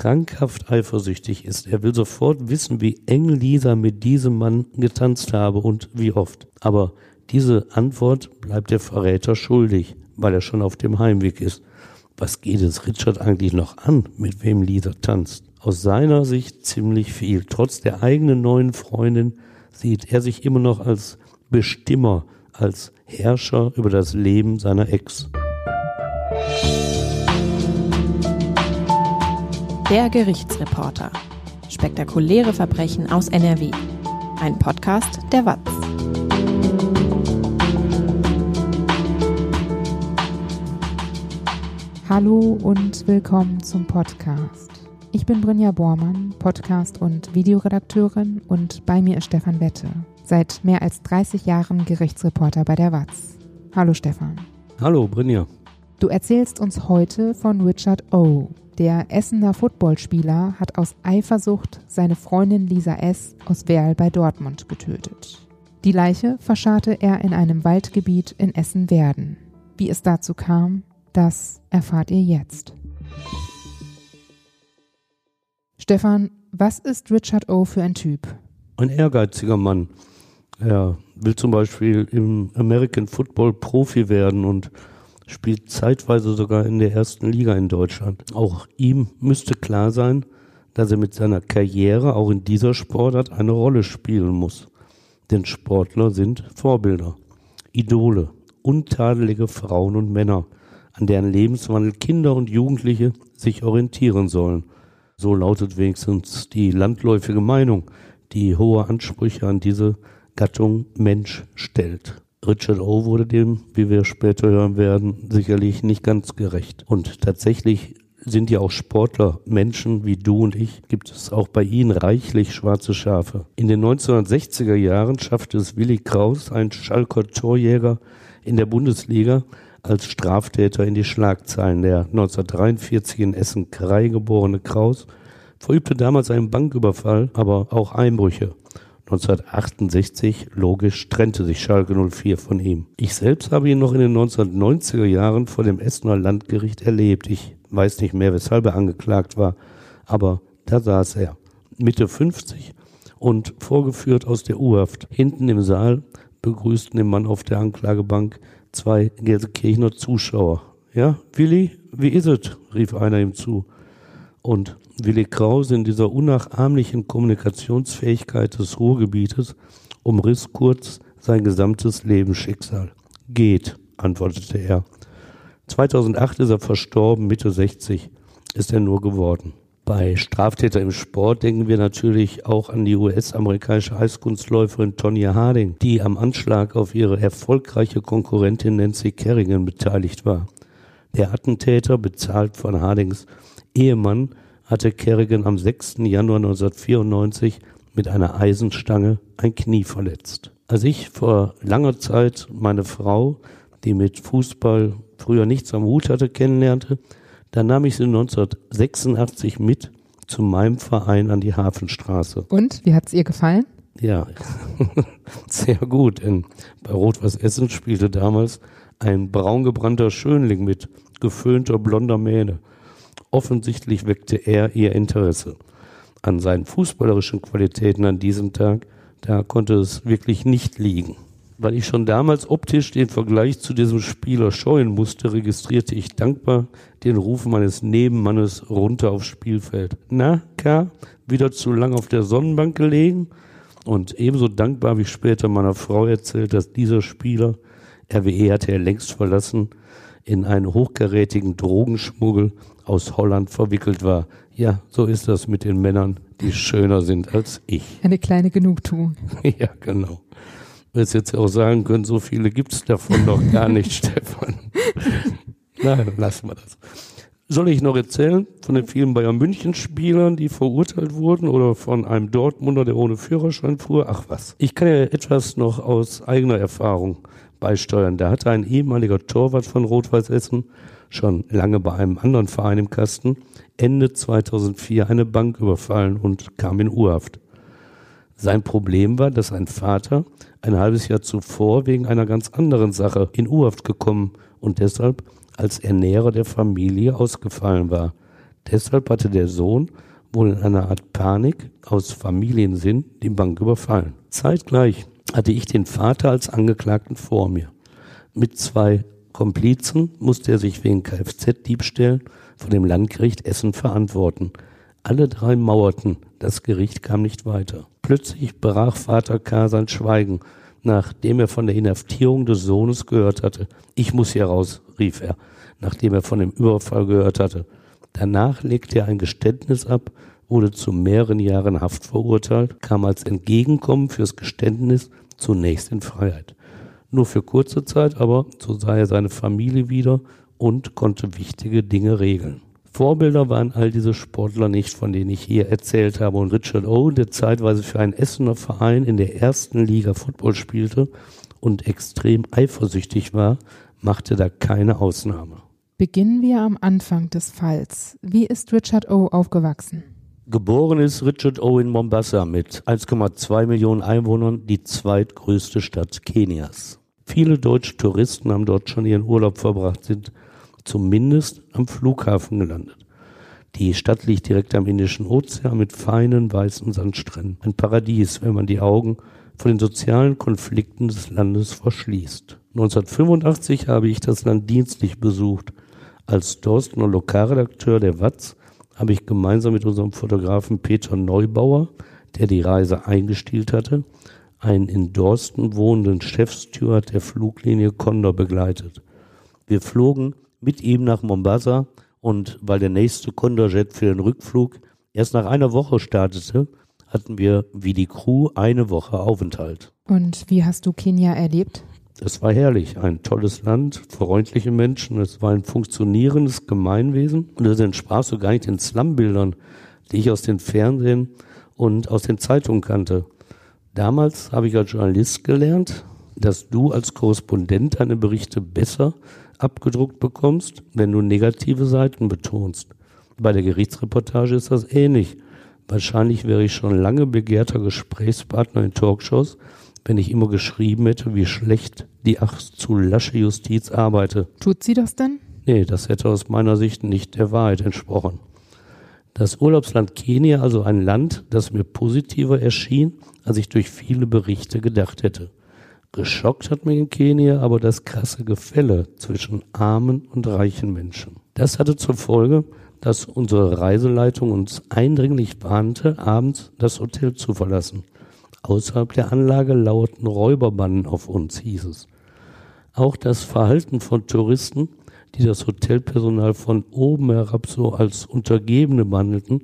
krankhaft eifersüchtig ist. Er will sofort wissen, wie eng Lisa mit diesem Mann getanzt habe und wie oft. Aber diese Antwort bleibt der Verräter schuldig, weil er schon auf dem Heimweg ist. Was geht es Richard eigentlich noch an, mit wem Lisa tanzt? Aus seiner Sicht ziemlich viel. Trotz der eigenen neuen Freundin sieht er sich immer noch als Bestimmer, als Herrscher über das Leben seiner Ex. Der Gerichtsreporter. Spektakuläre Verbrechen aus NRW. Ein Podcast der WAZ. Hallo und willkommen zum Podcast. Ich bin Brinja Bormann, Podcast- und Videoredakteurin und bei mir ist Stefan Wette, seit mehr als 30 Jahren Gerichtsreporter bei der WAZ. Hallo Stefan. Hallo Brinja. Du erzählst uns heute von Richard O., der Essener Footballspieler hat aus Eifersucht seine Freundin Lisa S. aus Werl bei Dortmund getötet. Die Leiche verscharrte er in einem Waldgebiet in Essen-Werden. Wie es dazu kam, das erfahrt ihr jetzt. Stefan, was ist Richard O. für ein Typ? Ein ehrgeiziger Mann. Er will zum Beispiel im American Football Profi werden und spielt zeitweise sogar in der ersten Liga in Deutschland. Auch ihm müsste klar sein, dass er mit seiner Karriere auch in dieser Sportart eine Rolle spielen muss. Denn Sportler sind Vorbilder, Idole, untadelige Frauen und Männer, an deren Lebenswandel Kinder und Jugendliche sich orientieren sollen. So lautet wenigstens die landläufige Meinung, die hohe Ansprüche an diese Gattung Mensch stellt. Richard O. wurde dem, wie wir später hören werden, sicherlich nicht ganz gerecht. Und tatsächlich sind ja auch Sportler, Menschen wie du und ich, gibt es auch bei ihnen reichlich schwarze Schafe. In den 1960er Jahren schaffte es Willi Kraus, ein Schalker Torjäger in der Bundesliga, als Straftäter in die Schlagzeilen. Der 1943 in Essen-Krei geborene Kraus verübte damals einen Banküberfall, aber auch Einbrüche. 1968, logisch, trennte sich Schalke 04 von ihm. Ich selbst habe ihn noch in den 1990er Jahren vor dem Essener Landgericht erlebt. Ich weiß nicht mehr, weshalb er angeklagt war, aber da saß er, Mitte 50 und vorgeführt aus der U-Haft. Hinten im Saal begrüßten den Mann auf der Anklagebank zwei Gelsenkirchener Zuschauer. Ja, Willi, wie ist es? rief einer ihm zu. Und Willi Krause in dieser unnachahmlichen Kommunikationsfähigkeit des Ruhrgebietes umriss kurz sein gesamtes Lebensschicksal. Geht, antwortete er. 2008 ist er verstorben, Mitte 60 ist er nur geworden. Bei Straftäter im Sport denken wir natürlich auch an die US-amerikanische Eiskunstläuferin Tonya Harding, die am Anschlag auf ihre erfolgreiche Konkurrentin Nancy Kerrigan beteiligt war. Der Attentäter, bezahlt von Hardings Ehemann, hatte Kerrigan am 6. Januar 1994 mit einer Eisenstange ein Knie verletzt. Als ich vor langer Zeit meine Frau, die mit Fußball früher nichts am Hut hatte, kennenlernte, dann nahm ich sie 1986 mit zu meinem Verein an die Hafenstraße. Und wie hat es ihr gefallen? Ja, sehr gut, denn bei Rot-Weiß Essen spielte damals ein braungebrannter Schönling mit geföhnter blonder Mähne. Offensichtlich weckte er ihr Interesse. An seinen fußballerischen Qualitäten an diesem Tag, da konnte es wirklich nicht liegen. Weil ich schon damals optisch den Vergleich zu diesem Spieler scheuen musste, registrierte ich dankbar den Ruf meines Nebenmannes runter aufs Spielfeld. Na, K., wieder zu lang auf der Sonnenbank gelegen? Und ebenso dankbar habe ich später meiner Frau erzählt, dass dieser Spieler, RWE hatte er längst verlassen, in einen hochkarätigen Drogenschmuggel aus Holland verwickelt war. Ja, so ist das mit den Männern, die schöner sind als ich. Eine kleine Genugtuung. ja, genau. Du hättest jetzt auch sagen können, so viele gibt es davon noch gar nicht, Stefan. Nein, dann lassen wir das. Soll ich noch erzählen von den vielen Bayern München Spielern, die verurteilt wurden oder von einem Dortmunder, der ohne Führerschein fuhr? Ach was. Ich kann ja etwas noch aus eigener Erfahrung beisteuern. Da hatte ein ehemaliger Torwart von Rot-Weiß Essen schon lange bei einem anderen Verein im Kasten, Ende 2004 eine Bank überfallen und kam in Urhaft. Sein Problem war, dass ein Vater ein halbes Jahr zuvor wegen einer ganz anderen Sache in Urhaft gekommen und deshalb als Ernährer der Familie ausgefallen war. Deshalb hatte der Sohn wohl in einer Art Panik aus Familiensinn die Bank überfallen. Zeitgleich hatte ich den Vater als Angeklagten vor mir. Mit zwei Komplizen musste er sich wegen Kfz-Diebstählen vor dem Landgericht Essen verantworten. Alle drei mauerten, das Gericht kam nicht weiter. Plötzlich brach Vater K. sein Schweigen, nachdem er von der Inhaftierung des Sohnes gehört hatte. Ich muss hier raus, rief er, nachdem er von dem Überfall gehört hatte. Danach legte er ein Geständnis ab, wurde zu mehreren Jahren Haft verurteilt, kam als Entgegenkommen fürs Geständnis zunächst in Freiheit. Nur für kurze Zeit, aber so sah er seine Familie wieder und konnte wichtige Dinge regeln. Vorbilder waren all diese Sportler nicht, von denen ich hier erzählt habe. Und Richard Owen, der zeitweise für einen Essener Verein in der ersten Liga Football spielte und extrem eifersüchtig war, machte da keine Ausnahme. Beginnen wir am Anfang des Falls. Wie ist Richard O. aufgewachsen? Geboren ist Richard O. in Mombasa mit 1,2 Millionen Einwohnern, die zweitgrößte Stadt Kenias. Viele deutsche Touristen haben dort schon ihren Urlaub verbracht, sind zumindest am Flughafen gelandet. Die Stadt liegt direkt am Indischen Ozean mit feinen weißen Sandstränden. Ein Paradies, wenn man die Augen von den sozialen Konflikten des Landes verschließt. 1985 habe ich das Land dienstlich besucht. Als Dorsten und Lokalredakteur der Watz habe ich gemeinsam mit unserem Fotografen Peter Neubauer, der die Reise eingestielt hatte, einen in Dorsten wohnenden Chefsteward der Fluglinie Condor begleitet. Wir flogen mit ihm nach Mombasa und weil der nächste Condorjet für den Rückflug erst nach einer Woche startete, hatten wir wie die Crew eine Woche Aufenthalt. Und wie hast du Kenia erlebt? Es war herrlich, ein tolles Land, freundliche Menschen, es war ein funktionierendes Gemeinwesen und es entsprach so gar nicht den Slumbildern, die ich aus den Fernsehen und aus den Zeitungen kannte. Damals habe ich als Journalist gelernt, dass du als Korrespondent deine Berichte besser abgedruckt bekommst, wenn du negative Seiten betonst. Bei der Gerichtsreportage ist das ähnlich. Wahrscheinlich wäre ich schon lange begehrter Gesprächspartner in Talkshows, wenn ich immer geschrieben hätte, wie schlecht die ach zu lasche Justiz arbeite. Tut sie das denn? Nee, das hätte aus meiner Sicht nicht der Wahrheit entsprochen. Das Urlaubsland Kenia, also ein Land, das mir positiver erschien, als ich durch viele Berichte gedacht hätte. Geschockt hat mich in Kenia aber das krasse Gefälle zwischen armen und reichen Menschen. Das hatte zur Folge, dass unsere Reiseleitung uns eindringlich warnte, abends das Hotel zu verlassen. Außerhalb der Anlage lauerten Räuberbanden auf uns, hieß es. Auch das Verhalten von Touristen, die das Hotelpersonal von oben herab so als Untergebene behandelten,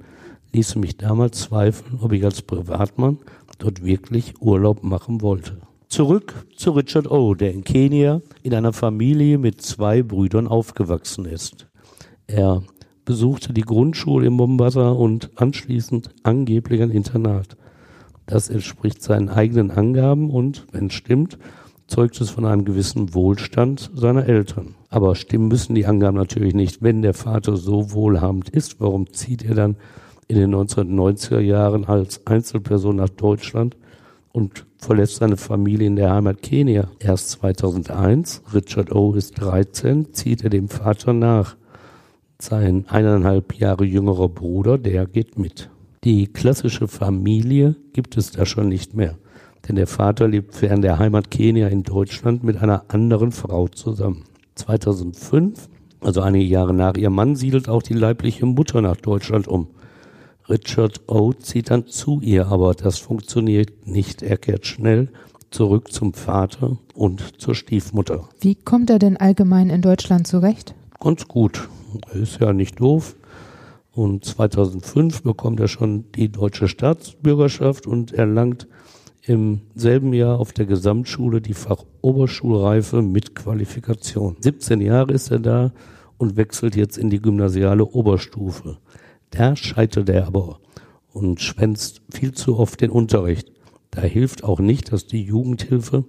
ließ mich damals zweifeln, ob ich als Privatmann dort wirklich Urlaub machen wollte. Zurück zu Richard O., der in Kenia in einer Familie mit zwei Brüdern aufgewachsen ist. Er besuchte die Grundschule in Mombasa und anschließend angeblich ein Internat. Das entspricht seinen eigenen Angaben und, wenn es stimmt, zeugt es von einem gewissen Wohlstand seiner Eltern. Aber stimmen müssen die Angaben natürlich nicht. Wenn der Vater so wohlhabend ist, warum zieht er dann in den 1990er Jahren als Einzelperson nach Deutschland und verlässt seine Familie in der Heimat Kenia. Erst 2001, Richard O. ist 13, zieht er dem Vater nach. Sein eineinhalb Jahre jüngerer Bruder, der geht mit. Die klassische Familie gibt es da schon nicht mehr, denn der Vater lebt fern der Heimat Kenia in Deutschland mit einer anderen Frau zusammen. 2005, also einige Jahre nach ihrem Mann, siedelt auch die leibliche Mutter nach Deutschland um. Richard O. zieht dann zu ihr, aber das funktioniert nicht. Er kehrt schnell zurück zum Vater und zur Stiefmutter. Wie kommt er denn allgemein in Deutschland zurecht? Ganz gut. Er ist ja nicht doof. Und 2005 bekommt er schon die deutsche Staatsbürgerschaft und erlangt im selben Jahr auf der Gesamtschule die Fachoberschulreife mit Qualifikation. 17 Jahre ist er da und wechselt jetzt in die gymnasiale Oberstufe. Da scheitert er aber und schwänzt viel zu oft den Unterricht. Da hilft auch nicht, dass die Jugendhilfe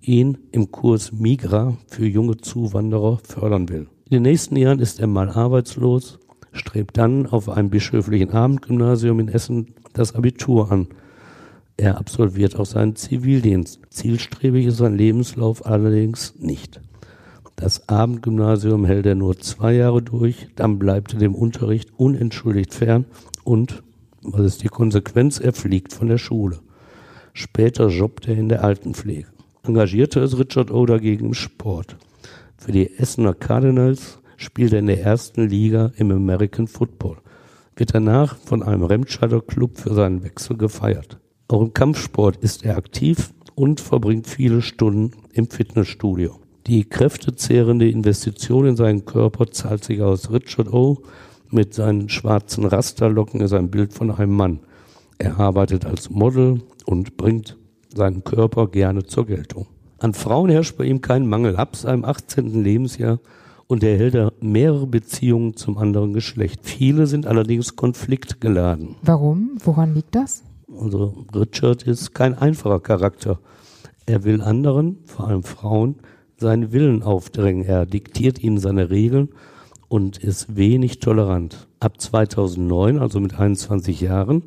ihn im Kurs Migra für junge Zuwanderer fördern will. In den nächsten Jahren ist er mal arbeitslos, strebt dann auf einem bischöflichen Abendgymnasium in Essen das Abitur an. Er absolviert auch seinen Zivildienst. Zielstrebig ist sein Lebenslauf allerdings nicht. Das Abendgymnasium hält er nur zwei Jahre durch, dann bleibt er dem Unterricht unentschuldigt fern und, was ist die Konsequenz, er fliegt von der Schule. Später jobbt er in der Altenpflege. Engagierte ist Richard O. dagegen im Sport. Für die Essener Cardinals spielt er in der ersten Liga im American Football. Wird danach von einem Remscheider Club für seinen Wechsel gefeiert. Auch im Kampfsport ist er aktiv und verbringt viele Stunden im Fitnessstudio. Die kräftezehrende Investition in seinen Körper zahlt sich aus. Richard O. mit seinen schwarzen Rasterlocken ist ein Bild von einem Mann. Er arbeitet als Model und bringt seinen Körper gerne zur Geltung. An Frauen herrscht bei ihm kein Mangel ab seinem 18. Lebensjahr und er hält mehrere Beziehungen zum anderen Geschlecht. Viele sind allerdings konfliktgeladen. Warum? Woran liegt das? Also Richard ist kein einfacher Charakter. Er will anderen, vor allem Frauen, seinen Willen aufdrängen. Er diktiert ihnen seine Regeln und ist wenig tolerant. Ab 2009, also mit 21 Jahren,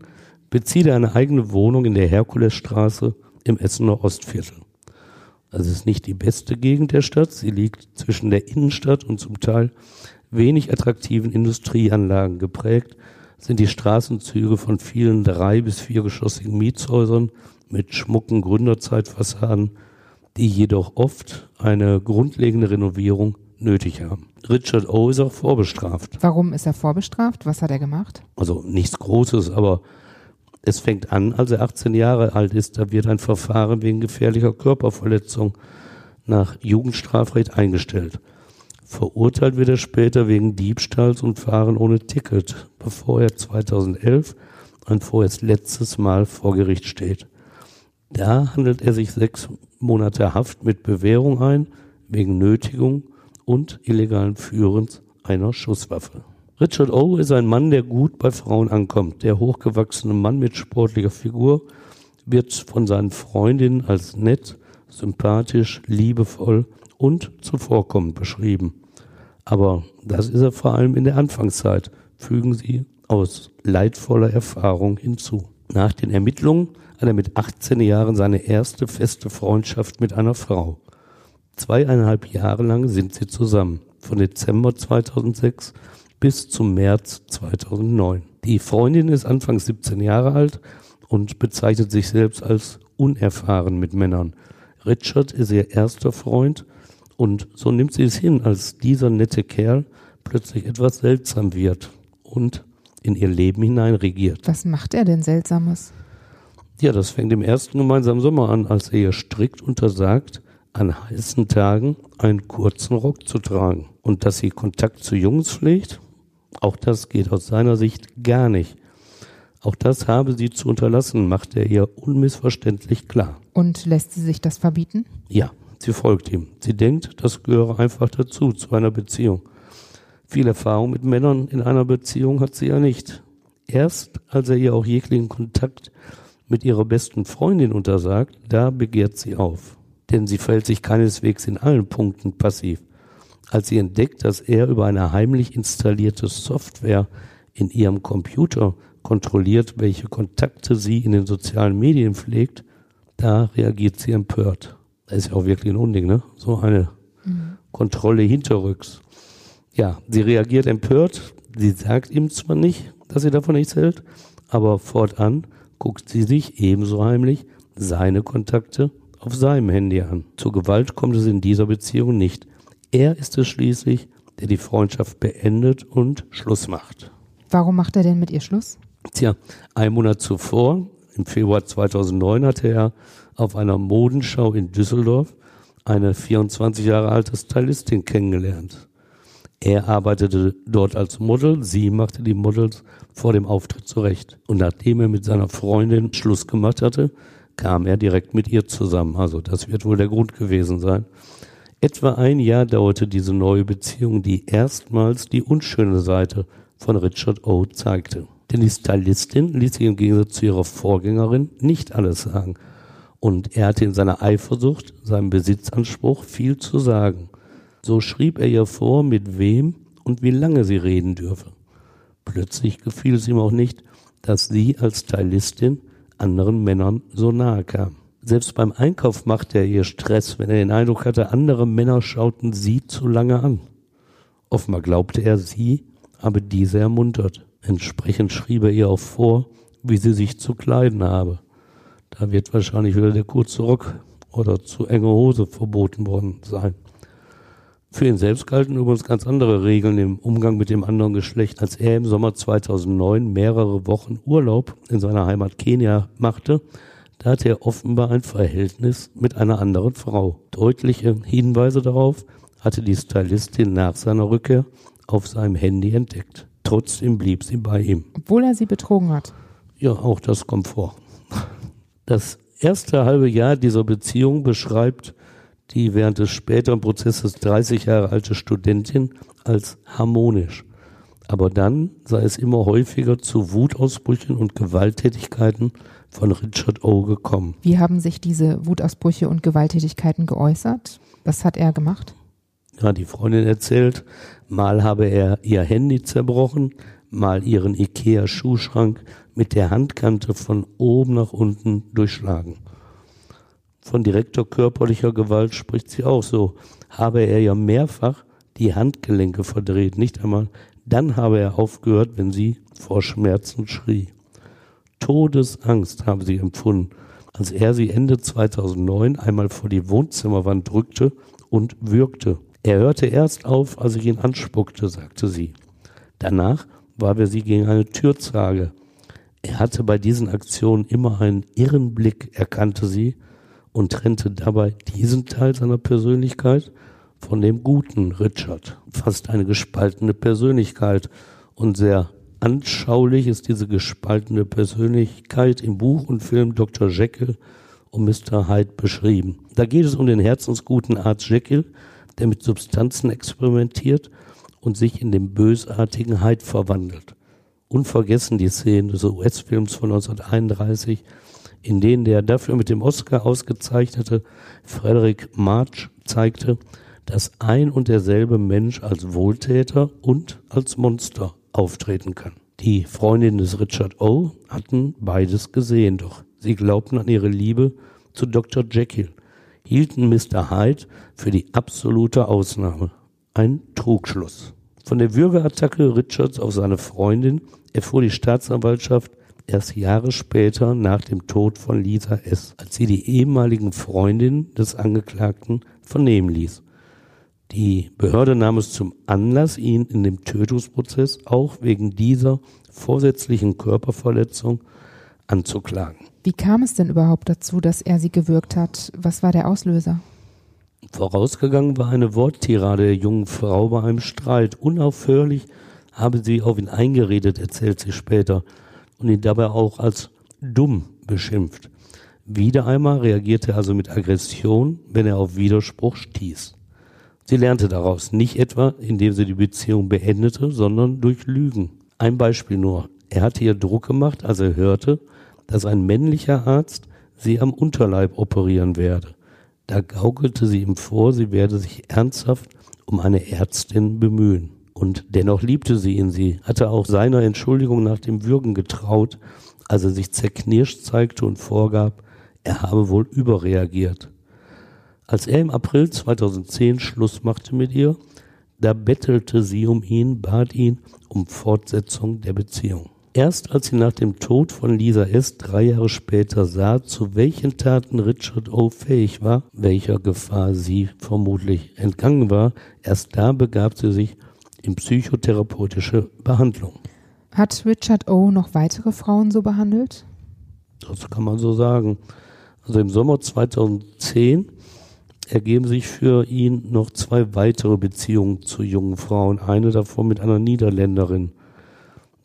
bezieht er eine eigene Wohnung in der Herkulesstraße im Essener Ostviertel. Es ist nicht die beste Gegend der Stadt. Sie liegt zwischen der Innenstadt und zum Teil wenig attraktiven Industrieanlagen geprägt, sind die Straßenzüge von vielen drei- bis viergeschossigen Mietshäusern mit schmucken Gründerzeitfassaden, die jedoch oft eine grundlegende Renovierung nötig haben. Richard O. ist auch vorbestraft. Warum ist er vorbestraft? Was hat er gemacht? Also nichts Großes, aber es fängt an, als er 18 Jahre alt ist. Da wird ein Verfahren wegen gefährlicher Körperverletzung nach Jugendstrafrecht eingestellt. Verurteilt wird er später wegen Diebstahls und Fahren ohne Ticket, bevor er 2011 ein vorerst letztes Mal vor Gericht steht. Da handelt er sich sechs Monate Haft mit Bewährung ein, wegen Nötigung und illegalen Führens einer Schusswaffe. Richard O. ist ein Mann, der gut bei Frauen ankommt. Der hochgewachsene Mann mit sportlicher Figur wird von seinen Freundinnen als nett, sympathisch, liebevoll und zuvorkommend beschrieben. Aber das ist er vor allem in der Anfangszeit, fügen sie aus leidvoller Erfahrung hinzu. Nach den Ermittlungen hat er mit 18 Jahren seine erste feste Freundschaft mit einer Frau. Zweieinhalb Jahre lang sind sie zusammen. Von Dezember 2006 bis zum März 2009. Die Freundin ist anfangs 17 Jahre alt und bezeichnet sich selbst als unerfahren mit Männern. Richard ist ihr erster Freund und so nimmt sie es hin, als dieser nette Kerl plötzlich etwas seltsam wird und in ihr Leben hinein regiert. Was macht er denn Seltsames? Ja, das fängt im ersten gemeinsamen Sommer an, als er ihr strikt untersagt, an heißen Tagen einen kurzen Rock zu tragen und dass sie Kontakt zu Jungs pflegt auch das geht aus seiner Sicht gar nicht. Auch das habe sie zu unterlassen, macht er ihr unmissverständlich klar. Und lässt sie sich das verbieten? Ja, sie folgt ihm. Sie denkt, das gehöre einfach dazu, zu einer Beziehung. Viel Erfahrung mit Männern in einer Beziehung hat sie ja nicht. Erst als er ihr auch jeglichen Kontakt mit ihrer besten Freundin untersagt, da begehrt sie auf. Denn sie verhält sich keineswegs in allen Punkten passiv als sie entdeckt, dass er über eine heimlich installierte Software in ihrem Computer kontrolliert, welche Kontakte sie in den sozialen Medien pflegt, da reagiert sie empört. Das ist ja auch wirklich ein Unding, ne? So eine mhm. Kontrolle hinterrücks. Ja, sie reagiert empört. Sie sagt ihm zwar nicht, dass sie davon nichts hält, aber fortan guckt sie sich ebenso heimlich seine Kontakte auf seinem Handy an. Zur Gewalt kommt es in dieser Beziehung nicht. Er ist es schließlich, der die Freundschaft beendet und Schluss macht. Warum macht er denn mit ihr Schluss? Tja, ein Monat zuvor, im Februar 2009, hatte er auf einer Modenschau in Düsseldorf eine 24 Jahre alte Stylistin kennengelernt. Er arbeitete dort als Model, sie machte die Models vor dem Auftritt zurecht. Und nachdem er mit seiner Freundin Schluss gemacht hatte, kam er direkt mit ihr zusammen. Also das wird wohl der Grund gewesen sein. Etwa ein Jahr dauerte diese neue Beziehung, die erstmals die unschöne Seite von Richard O. zeigte. Denn die Stylistin ließ sich im Gegensatz zu ihrer Vorgängerin nicht alles sagen. Und er hatte in seiner Eifersucht, seinem Besitzanspruch viel zu sagen. So schrieb er ihr vor, mit wem und wie lange sie reden dürfe. Plötzlich gefiel es ihm auch nicht, dass sie als Stylistin anderen Männern so nahe kam. Selbst beim Einkauf machte er ihr Stress, wenn er den Eindruck hatte, andere Männer schauten sie zu lange an. Offenbar glaubte er, sie habe diese ermuntert. Entsprechend schrieb er ihr auch vor, wie sie sich zu kleiden habe. Da wird wahrscheinlich wieder der kurze Rock oder zu enge Hose verboten worden sein. Für ihn selbst galten übrigens ganz andere Regeln im Umgang mit dem anderen Geschlecht. Als er im Sommer 2009 mehrere Wochen Urlaub in seiner Heimat Kenia machte, da hatte er offenbar ein Verhältnis mit einer anderen Frau. Deutliche Hinweise darauf hatte die Stylistin nach seiner Rückkehr auf seinem Handy entdeckt. Trotzdem blieb sie bei ihm. Obwohl er sie betrogen hat. Ja, auch das kommt vor. Das erste halbe Jahr dieser Beziehung beschreibt die während des späteren Prozesses 30 Jahre alte Studentin als harmonisch. Aber dann sei es immer häufiger zu Wutausbrüchen und Gewalttätigkeiten von Richard O. gekommen. Wie haben sich diese Wutausbrüche und Gewalttätigkeiten geäußert? Was hat er gemacht? Ja, die Freundin erzählt, mal habe er ihr Handy zerbrochen, mal ihren Ikea-Schuhschrank mit der Handkante von oben nach unten durchschlagen. Von direkter körperlicher Gewalt spricht sie auch so. Habe er ja mehrfach die Handgelenke verdreht, nicht einmal dann habe er aufgehört, wenn sie vor Schmerzen schrie. Todesangst habe sie empfunden, als er sie Ende 2009 einmal vor die Wohnzimmerwand drückte und würgte. Er hörte erst auf, als ich ihn anspuckte, sagte sie. Danach warf er sie gegen eine Türzage. Er hatte bei diesen Aktionen immer einen irren Blick, erkannte sie und trennte dabei diesen Teil seiner Persönlichkeit von dem guten Richard. Fast eine gespaltene Persönlichkeit und sehr anschaulich ist diese gespaltene Persönlichkeit im Buch und Film Dr. Jekyll und Mr. Hyde beschrieben. Da geht es um den herzensguten Arzt Jekyll, der mit Substanzen experimentiert und sich in den bösartigen Hyde verwandelt. Unvergessen die Szenen des US-Films von 1931, in denen der dafür mit dem Oscar ausgezeichnete Frederick March zeigte, dass ein und derselbe Mensch als Wohltäter und als Monster auftreten kann. Die Freundinnen des Richard O. hatten beides gesehen, doch sie glaubten an ihre Liebe zu Dr. Jekyll, hielten Mr. Hyde für die absolute Ausnahme. Ein Trugschluss. Von der Würgeattacke Richards auf seine Freundin erfuhr die Staatsanwaltschaft erst Jahre später nach dem Tod von Lisa S., als sie die ehemaligen Freundin des Angeklagten vernehmen ließ. Die Behörde nahm es zum Anlass, ihn in dem Tötungsprozess auch wegen dieser vorsätzlichen Körperverletzung anzuklagen. Wie kam es denn überhaupt dazu, dass er sie gewürgt hat? Was war der Auslöser? Vorausgegangen war eine Worttirade der jungen Frau bei einem Streit. Unaufhörlich habe sie auf ihn eingeredet, erzählt sie später, und ihn dabei auch als dumm beschimpft. Wieder einmal reagierte er also mit Aggression, wenn er auf Widerspruch stieß. Sie lernte daraus nicht etwa, indem sie die Beziehung beendete, sondern durch Lügen. Ein Beispiel nur. Er hatte ihr Druck gemacht, als er hörte, dass ein männlicher Arzt sie am Unterleib operieren werde. Da gaukelte sie ihm vor, sie werde sich ernsthaft um eine Ärztin bemühen. Und dennoch liebte sie ihn. Sie hatte auch seiner Entschuldigung nach dem Würgen getraut, als er sich zerknirscht zeigte und vorgab, er habe wohl überreagiert. Als er im April 2010 Schluss machte mit ihr, da bettelte sie um ihn, bat ihn um Fortsetzung der Beziehung. Erst als sie nach dem Tod von Lisa S. drei Jahre später sah, zu welchen Taten Richard O. fähig war, welcher Gefahr sie vermutlich entgangen war, erst da begab sie sich in psychotherapeutische Behandlung. Hat Richard O. noch weitere Frauen so behandelt? Das kann man so sagen. Also im Sommer 2010 ergeben sich für ihn noch zwei weitere Beziehungen zu jungen Frauen, eine davon mit einer Niederländerin.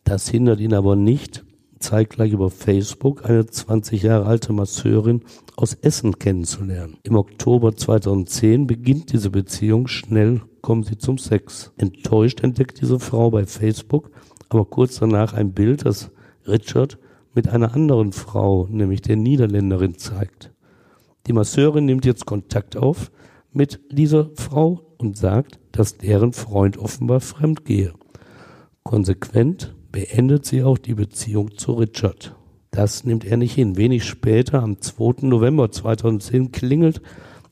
Das hindert ihn aber nicht, zeitgleich über Facebook eine 20 Jahre alte Masseurin aus Essen kennenzulernen. Im Oktober 2010 beginnt diese Beziehung, schnell kommen sie zum Sex. Enttäuscht entdeckt diese Frau bei Facebook aber kurz danach ein Bild, das Richard mit einer anderen Frau, nämlich der Niederländerin, zeigt. Die Masseurin nimmt jetzt Kontakt auf mit dieser Frau und sagt, dass deren Freund offenbar fremd gehe. Konsequent beendet sie auch die Beziehung zu Richard. Das nimmt er nicht hin. Wenig später, am 2. November 2010, klingelt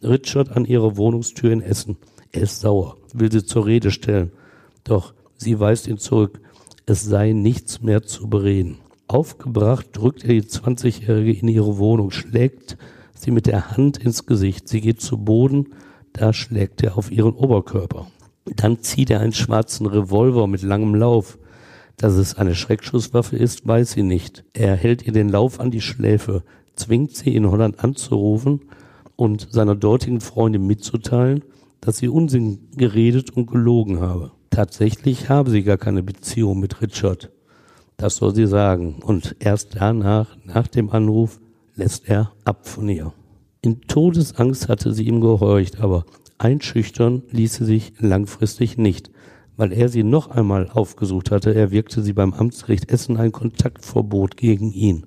Richard an ihrer Wohnungstür in Essen. Er ist sauer, will sie zur Rede stellen. Doch sie weist ihn zurück. Es sei nichts mehr zu bereden. Aufgebracht drückt er die 20-Jährige in ihre Wohnung, schlägt sie mit der Hand ins Gesicht. Sie geht zu Boden, da schlägt er auf ihren Oberkörper. Dann zieht er einen schwarzen Revolver mit langem Lauf. Dass es eine Schreckschusswaffe ist, weiß sie nicht. Er hält ihr den Lauf an die Schläfe, zwingt sie in Holland anzurufen und seiner dortigen Freundin mitzuteilen, dass sie Unsinn geredet und gelogen habe. Tatsächlich habe sie gar keine Beziehung mit Richard. Das soll sie sagen. Und erst danach, nach dem Anruf, lässt er ab von ihr. In Todesangst hatte sie ihm gehorcht, aber einschüchtern ließ sie sich langfristig nicht. Weil er sie noch einmal aufgesucht hatte, erwirkte sie beim Amtsgericht Essen ein Kontaktverbot gegen ihn.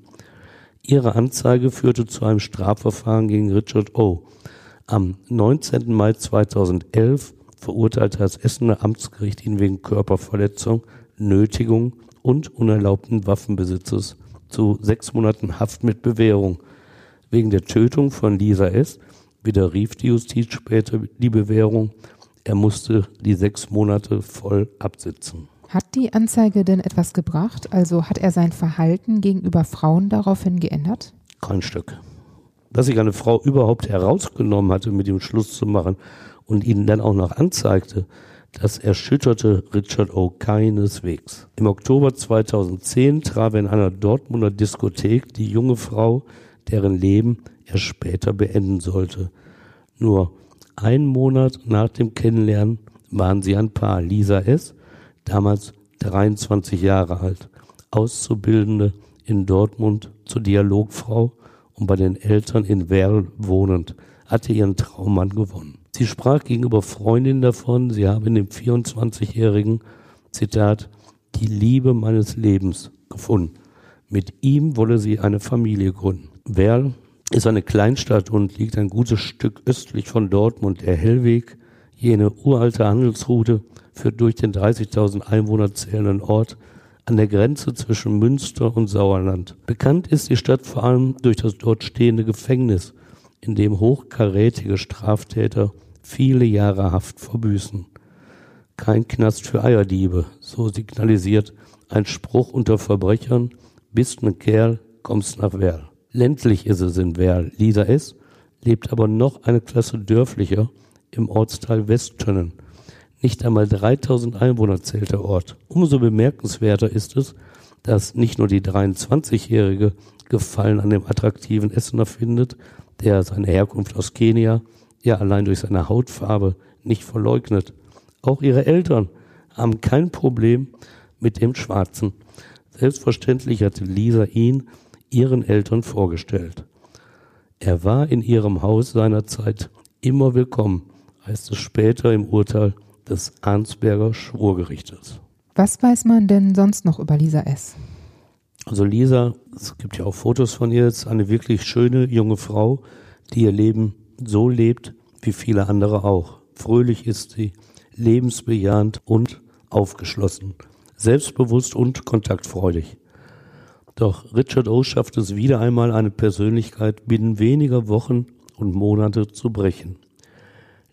Ihre Anzeige führte zu einem Strafverfahren gegen Richard O. Am 19. Mai 2011 verurteilte das Essener Amtsgericht ihn wegen Körperverletzung, Nötigung und unerlaubten Waffenbesitzes zu sechs Monaten Haft mit Bewährung. Wegen der Tötung von Lisa S. widerrief die Justiz später die Bewährung. Er musste die sechs Monate voll absitzen. Hat die Anzeige denn etwas gebracht? Also hat er sein Verhalten gegenüber Frauen daraufhin geändert? Kein Stück. Dass sich eine Frau überhaupt herausgenommen hatte, mit ihm Schluss zu machen und ihn dann auch noch anzeigte, das erschütterte Richard O. keineswegs. Im Oktober 2010 traf er in einer Dortmunder Diskothek die junge Frau, deren Leben er später beenden sollte. Nur ein Monat nach dem Kennenlernen waren sie ein Paar. Lisa S., damals 23 Jahre alt, Auszubildende in Dortmund zur Dialogfrau und bei den Eltern in Werl wohnend, hatte ihren Traummann gewonnen. Sie sprach gegenüber Freundinnen davon, sie habe in dem 24-jährigen, Zitat, die Liebe meines Lebens gefunden. Mit ihm wolle sie eine Familie gründen. Werl ist eine Kleinstadt und liegt ein gutes Stück östlich von Dortmund. Der Hellweg, jene uralte Handelsroute, führt durch den 30.000 Einwohner zählenden Ort an der Grenze zwischen Münster und Sauerland. Bekannt ist die Stadt vor allem durch das dort stehende Gefängnis, in dem hochkarätige Straftäter viele Jahre Haft verbüßen. Kein Knast für Eierdiebe, so signalisiert ein Spruch unter Verbrechern, bist ne Kerl, kommst nach Werl. Ländlich ist es in Werl. Lisa S. lebt aber noch eine Klasse dörflicher im Ortsteil Westtönnen. Nicht einmal 3000 Einwohner zählt der Ort. Umso bemerkenswerter ist es, dass nicht nur die 23-Jährige Gefallen an dem attraktiven Essener findet, der seine Herkunft aus Kenia ja allein durch seine Hautfarbe nicht verleugnet. Auch ihre Eltern haben kein Problem mit dem Schwarzen. Selbstverständlich hatte Lisa ihn ihren Eltern vorgestellt. Er war in ihrem Haus seinerzeit immer willkommen, heißt es später im Urteil des Arnsberger Schwurgerichtes. Was weiß man denn sonst noch über Lisa S? Also Lisa, es gibt ja auch Fotos von ihr, ist eine wirklich schöne junge Frau, die ihr Leben so lebt wie viele andere auch. Fröhlich ist sie, lebensbejahend und aufgeschlossen, selbstbewusst und kontaktfreudig. Doch Richard O. schafft es wieder einmal, eine Persönlichkeit binnen weniger Wochen und Monate zu brechen.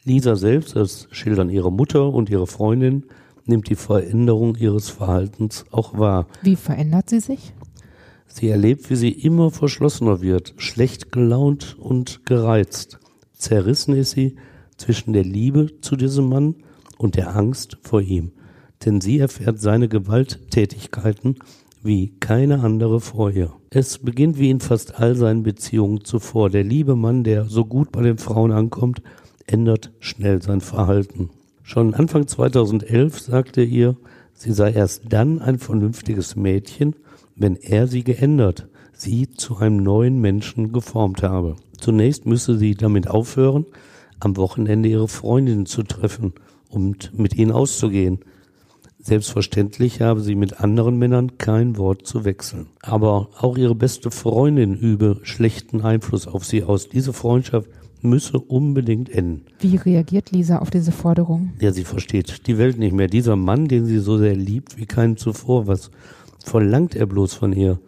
Lisa selbst, das schildern ihre Mutter und ihre Freundin, nimmt die Veränderung ihres Verhaltens auch wahr. Wie verändert sie sich? Sie erlebt, wie sie immer verschlossener wird, schlecht gelaunt und gereizt. Zerrissen ist sie zwischen der Liebe zu diesem Mann und der Angst vor ihm. Denn sie erfährt seine Gewalttätigkeiten wie keine andere vor ihr. Es beginnt wie in fast all seinen Beziehungen zuvor. Der liebe Mann, der so gut bei den Frauen ankommt, ändert schnell sein Verhalten. Schon Anfang 2011 sagte er ihr, sie sei erst dann ein vernünftiges Mädchen, wenn er sie geändert, sie zu einem neuen Menschen geformt habe. Zunächst müsse sie damit aufhören, am Wochenende ihre Freundinnen zu treffen und mit ihnen auszugehen. Selbstverständlich habe sie mit anderen Männern kein Wort zu wechseln. Aber auch ihre beste Freundin übe schlechten Einfluss auf sie aus. Diese Freundschaft müsse unbedingt enden. Wie reagiert Lisa auf diese Forderung? Ja, sie versteht die Welt nicht mehr. Dieser Mann, den sie so sehr liebt wie keinen zuvor, was verlangt er bloß von ihr?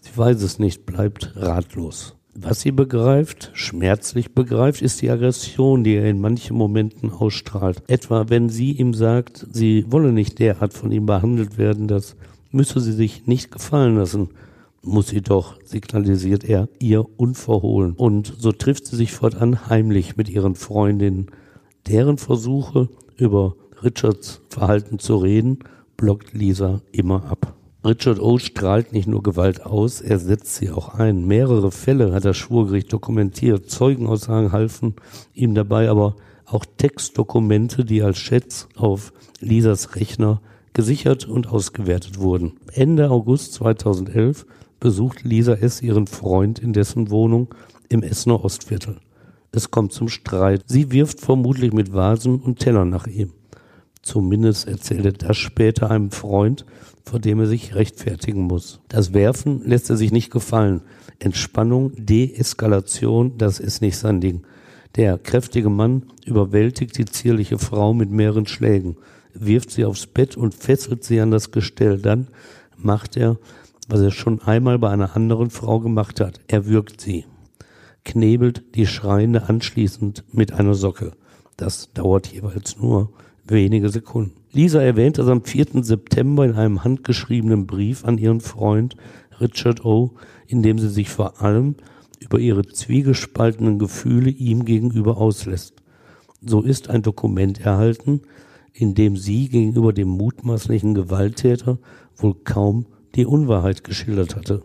Sie weiß es nicht, bleibt ratlos. Was sie begreift, schmerzlich begreift, ist die Aggression, die er in manchen Momenten ausstrahlt. Etwa wenn sie ihm sagt, sie wolle nicht derart von ihm behandelt werden, das müsse sie sich nicht gefallen lassen. Muss sie doch, signalisiert er ihr unverhohlen. Und so trifft sie sich fortan heimlich mit ihren Freundinnen. Deren Versuche, über Richards Verhalten zu reden, blockt Lisa immer ab. Richard O. strahlt nicht nur Gewalt aus, er setzt sie auch ein. Mehrere Fälle hat das Schwurgericht dokumentiert. Zeugenaussagen halfen ihm dabei, aber auch Textdokumente, die als Chats auf Lisas Rechner gesichert und ausgewertet wurden. Ende August 2011 besucht Lisa S. ihren Freund in dessen Wohnung im Essener Ostviertel. Es kommt zum Streit. Sie wirft vermutlich mit Vasen und Tellern nach ihm. Zumindest erzählt er das später einem Freund, vor dem er sich rechtfertigen muss. Das Werfen lässt er sich nicht gefallen. Entspannung, Deeskalation, das ist nicht sein Ding. Der kräftige Mann überwältigt die zierliche Frau mit mehreren Schlägen, wirft sie aufs Bett und fesselt sie an das Gestell. Dann macht er, was er schon einmal bei einer anderen Frau gemacht hat. Er würgt sie, knebelt die Schreiende anschließend mit einer Socke. Das dauert jeweils nur wenige Sekunden. Lisa erwähnt das am 4. September in einem handgeschriebenen Brief an ihren Freund Richard O., in dem sie sich vor allem über ihre zwiegespaltenen Gefühle ihm gegenüber auslässt. So ist ein Dokument erhalten, in dem sie gegenüber dem mutmaßlichen Gewalttäter wohl kaum die Unwahrheit geschildert hatte.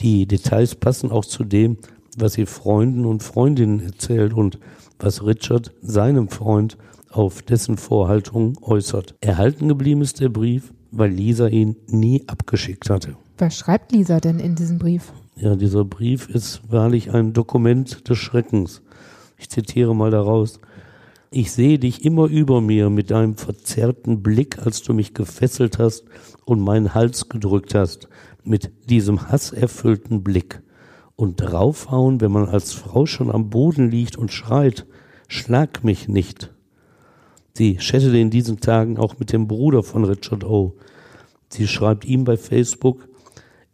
Die Details passen auch zu dem, was sie Freunden und Freundinnen erzählt und was Richard seinem Freund auf dessen Vorhaltung äußert. Erhalten geblieben ist der Brief, weil Lisa ihn nie abgeschickt hatte. Was schreibt Lisa denn in diesem Brief? Ja, dieser Brief ist wahrlich ein Dokument des Schreckens. Ich zitiere mal daraus. Ich sehe dich immer über mir mit deinem verzerrten Blick, als du mich gefesselt hast und meinen Hals gedrückt hast, mit diesem hasserfüllten Blick. Und draufhauen, wenn man als Frau schon am Boden liegt und schreit, schlag mich nicht. Sie chattete in diesen Tagen auch mit dem Bruder von Richard O. Sie schreibt ihm bei Facebook,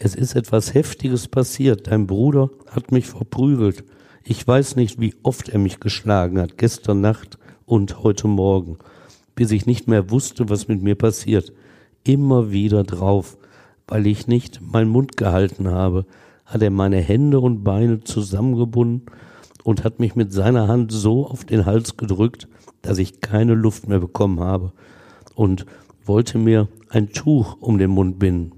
es ist etwas Heftiges passiert. Dein Bruder hat mich verprügelt. Ich weiß nicht, wie oft er mich geschlagen hat, gestern Nacht und heute Morgen, bis ich nicht mehr wusste, was mit mir passiert. Immer wieder drauf, weil ich nicht meinen Mund gehalten habe, hat er meine Hände und Beine zusammengebunden und hat mich mit seiner Hand so auf den Hals gedrückt, dass ich keine Luft mehr bekommen habe und wollte mir ein Tuch um den Mund binden.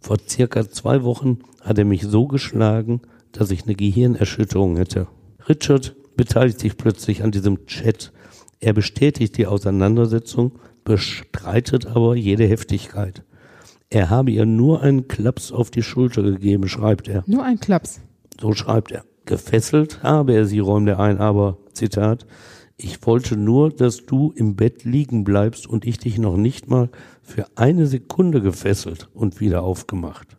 Vor circa zwei Wochen hat er mich so geschlagen, dass ich eine Gehirnerschütterung hätte. Richard beteiligt sich plötzlich an diesem Chat. Er bestätigt die Auseinandersetzung, bestreitet aber jede Heftigkeit. Er habe ihr nur einen Klaps auf die Schulter gegeben, schreibt er. Nur ein Klaps. So schreibt er. Gefesselt habe er sie, räumt er ein, aber, Zitat, ich wollte nur, dass du im Bett liegen bleibst und ich dich noch nicht mal für eine Sekunde gefesselt und wieder aufgemacht.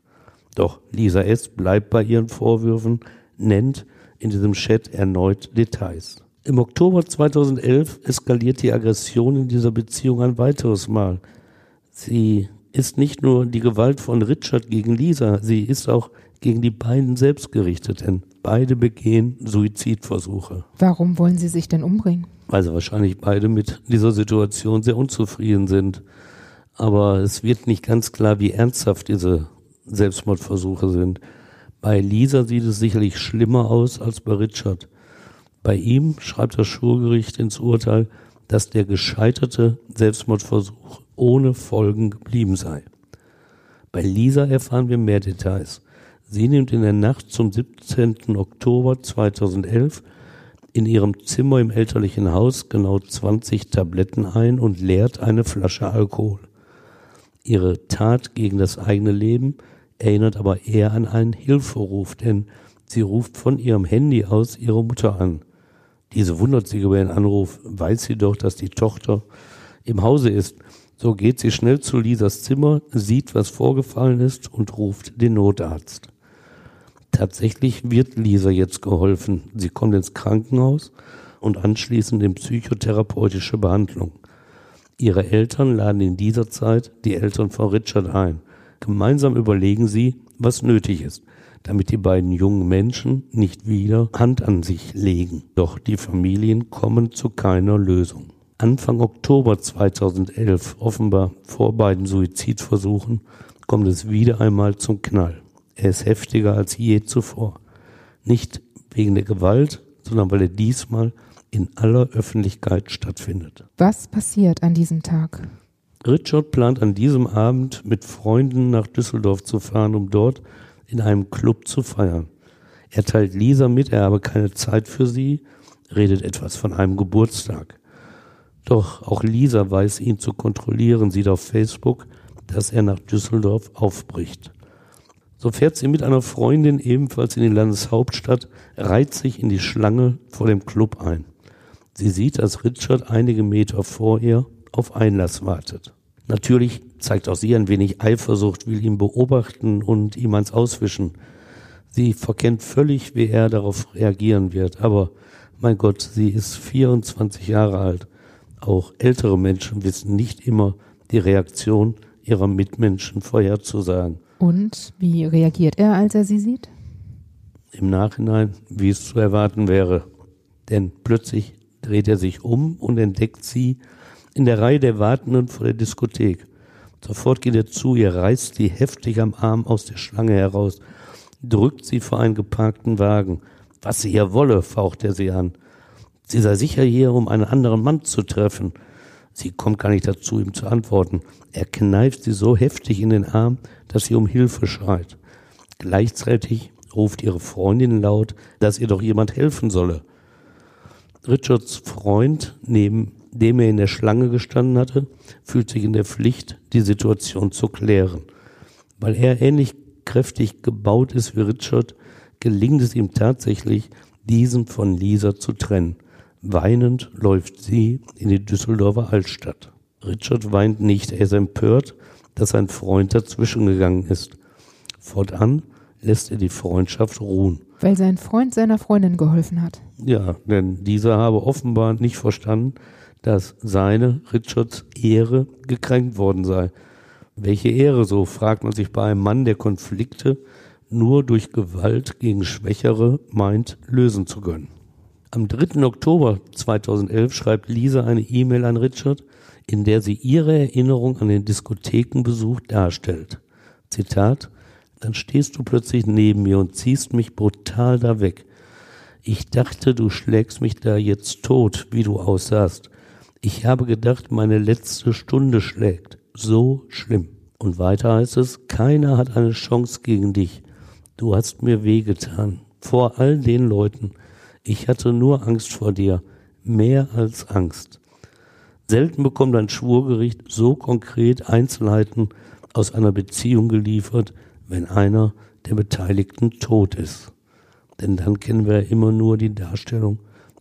Doch Lisa S. bleibt bei ihren Vorwürfen, nennt in diesem Chat erneut Details. Im Oktober 2011 eskaliert die Aggression in dieser Beziehung ein weiteres Mal. Sie ist nicht nur die Gewalt von Richard gegen Lisa, sie ist auch gegen die beiden selbst gerichtet, denn beide begehen Suizidversuche. Warum wollen sie sich denn umbringen? Weil sie wahrscheinlich beide mit dieser Situation sehr unzufrieden sind. Aber es wird nicht ganz klar, wie ernsthaft diese Selbstmordversuche sind. Bei Lisa sieht es sicherlich schlimmer aus als bei Richard. Bei ihm schreibt das Schulgericht ins Urteil, dass der gescheiterte Selbstmordversuch ohne Folgen geblieben sei. Bei Lisa erfahren wir mehr Details. Sie nimmt in der Nacht zum 17. Oktober 2011 in ihrem Zimmer im elterlichen Haus genau 20 Tabletten ein und leert eine Flasche Alkohol. Ihre Tat gegen das eigene Leben erinnert aber eher an einen Hilferuf, denn sie ruft von ihrem Handy aus ihre Mutter an. Diese wundert sich über den Anruf, weiß sie doch, dass die Tochter im Hause ist. So geht sie schnell zu Lisas Zimmer, sieht, was vorgefallen ist und ruft den Notarzt. Tatsächlich wird Lisa jetzt geholfen. Sie kommt ins Krankenhaus und anschließend in psychotherapeutische Behandlung. Ihre Eltern laden in dieser Zeit die Eltern von Richard ein. Gemeinsam überlegen sie, was nötig ist, damit die beiden jungen Menschen nicht wieder Hand an sich legen. Doch die Familien kommen zu keiner Lösung. Anfang Oktober 2011, offenbar vor beiden Suizidversuchen, kommt es wieder einmal zum Knall. Er ist heftiger als je zuvor. Nicht wegen der Gewalt, sondern weil er diesmal in aller Öffentlichkeit stattfindet. Was passiert an diesem Tag? Richard plant an diesem Abend mit Freunden nach Düsseldorf zu fahren, um dort in einem Club zu feiern. Er teilt Lisa mit, er habe keine Zeit für sie, redet etwas von einem Geburtstag. Doch auch Lisa weiß ihn zu kontrollieren, sieht auf Facebook, dass er nach Düsseldorf aufbricht. So fährt sie mit einer Freundin ebenfalls in die Landeshauptstadt, reiht sich in die Schlange vor dem Club ein. Sie sieht, dass Richard einige Meter vor ihr auf Einlass wartet. Natürlich zeigt auch sie ein wenig Eifersucht, will ihn beobachten und ihm ans Auswischen. Sie verkennt völlig, wie er darauf reagieren wird. Aber mein Gott, sie ist 24 Jahre alt. Auch ältere Menschen wissen nicht immer die Reaktion ihrer Mitmenschen vorherzusagen. Und wie reagiert er, als er sie sieht? Im Nachhinein, wie es zu erwarten wäre. Denn plötzlich dreht er sich um und entdeckt sie in der Reihe der Wartenden vor der Diskothek. Sofort geht er zu ihr, reißt sie heftig am Arm aus der Schlange heraus, drückt sie vor einen geparkten Wagen. Was sie hier wolle, faucht er sie an. Sie sei sicher hier, um einen anderen Mann zu treffen. Sie kommt gar nicht dazu, ihm zu antworten. Er kneift sie so heftig in den Arm, dass sie um Hilfe schreit. Gleichzeitig ruft ihre Freundin laut, dass ihr doch jemand helfen solle. Richards Freund, neben dem er in der Schlange gestanden hatte, fühlt sich in der Pflicht, die Situation zu klären. Weil er ähnlich kräftig gebaut ist wie Richard, gelingt es ihm tatsächlich, diesen von Lisa zu trennen. Weinend läuft sie in die Düsseldorfer Altstadt. Richard weint nicht, er ist empört, dass sein Freund dazwischen gegangen ist. Fortan lässt er die Freundschaft ruhen. Weil sein Freund seiner Freundin geholfen hat. Ja, denn dieser habe offenbar nicht verstanden, dass seine, Richards, Ehre gekränkt worden sei. Welche Ehre, so fragt man sich bei einem Mann, der Konflikte nur durch Gewalt gegen Schwächere meint, lösen zu können. Am 3. Oktober 2011 schreibt Lisa eine E-Mail an Richard, in der sie ihre Erinnerung an den Diskothekenbesuch darstellt. Zitat, dann stehst du plötzlich neben mir und ziehst mich brutal da weg. Ich dachte, du schlägst mich da jetzt tot, wie du aussahst. Ich habe gedacht, meine letzte Stunde schlägt. So schlimm. Und weiter heißt es, keiner hat eine Chance gegen dich. Du hast mir wehgetan. Vor all den Leuten. Ich hatte nur Angst vor dir. Mehr als Angst. Selten bekommt ein Schwurgericht so konkret Einzelheiten aus einer Beziehung geliefert, wenn einer der Beteiligten tot ist. Denn dann kennen wir immer nur die Darstellung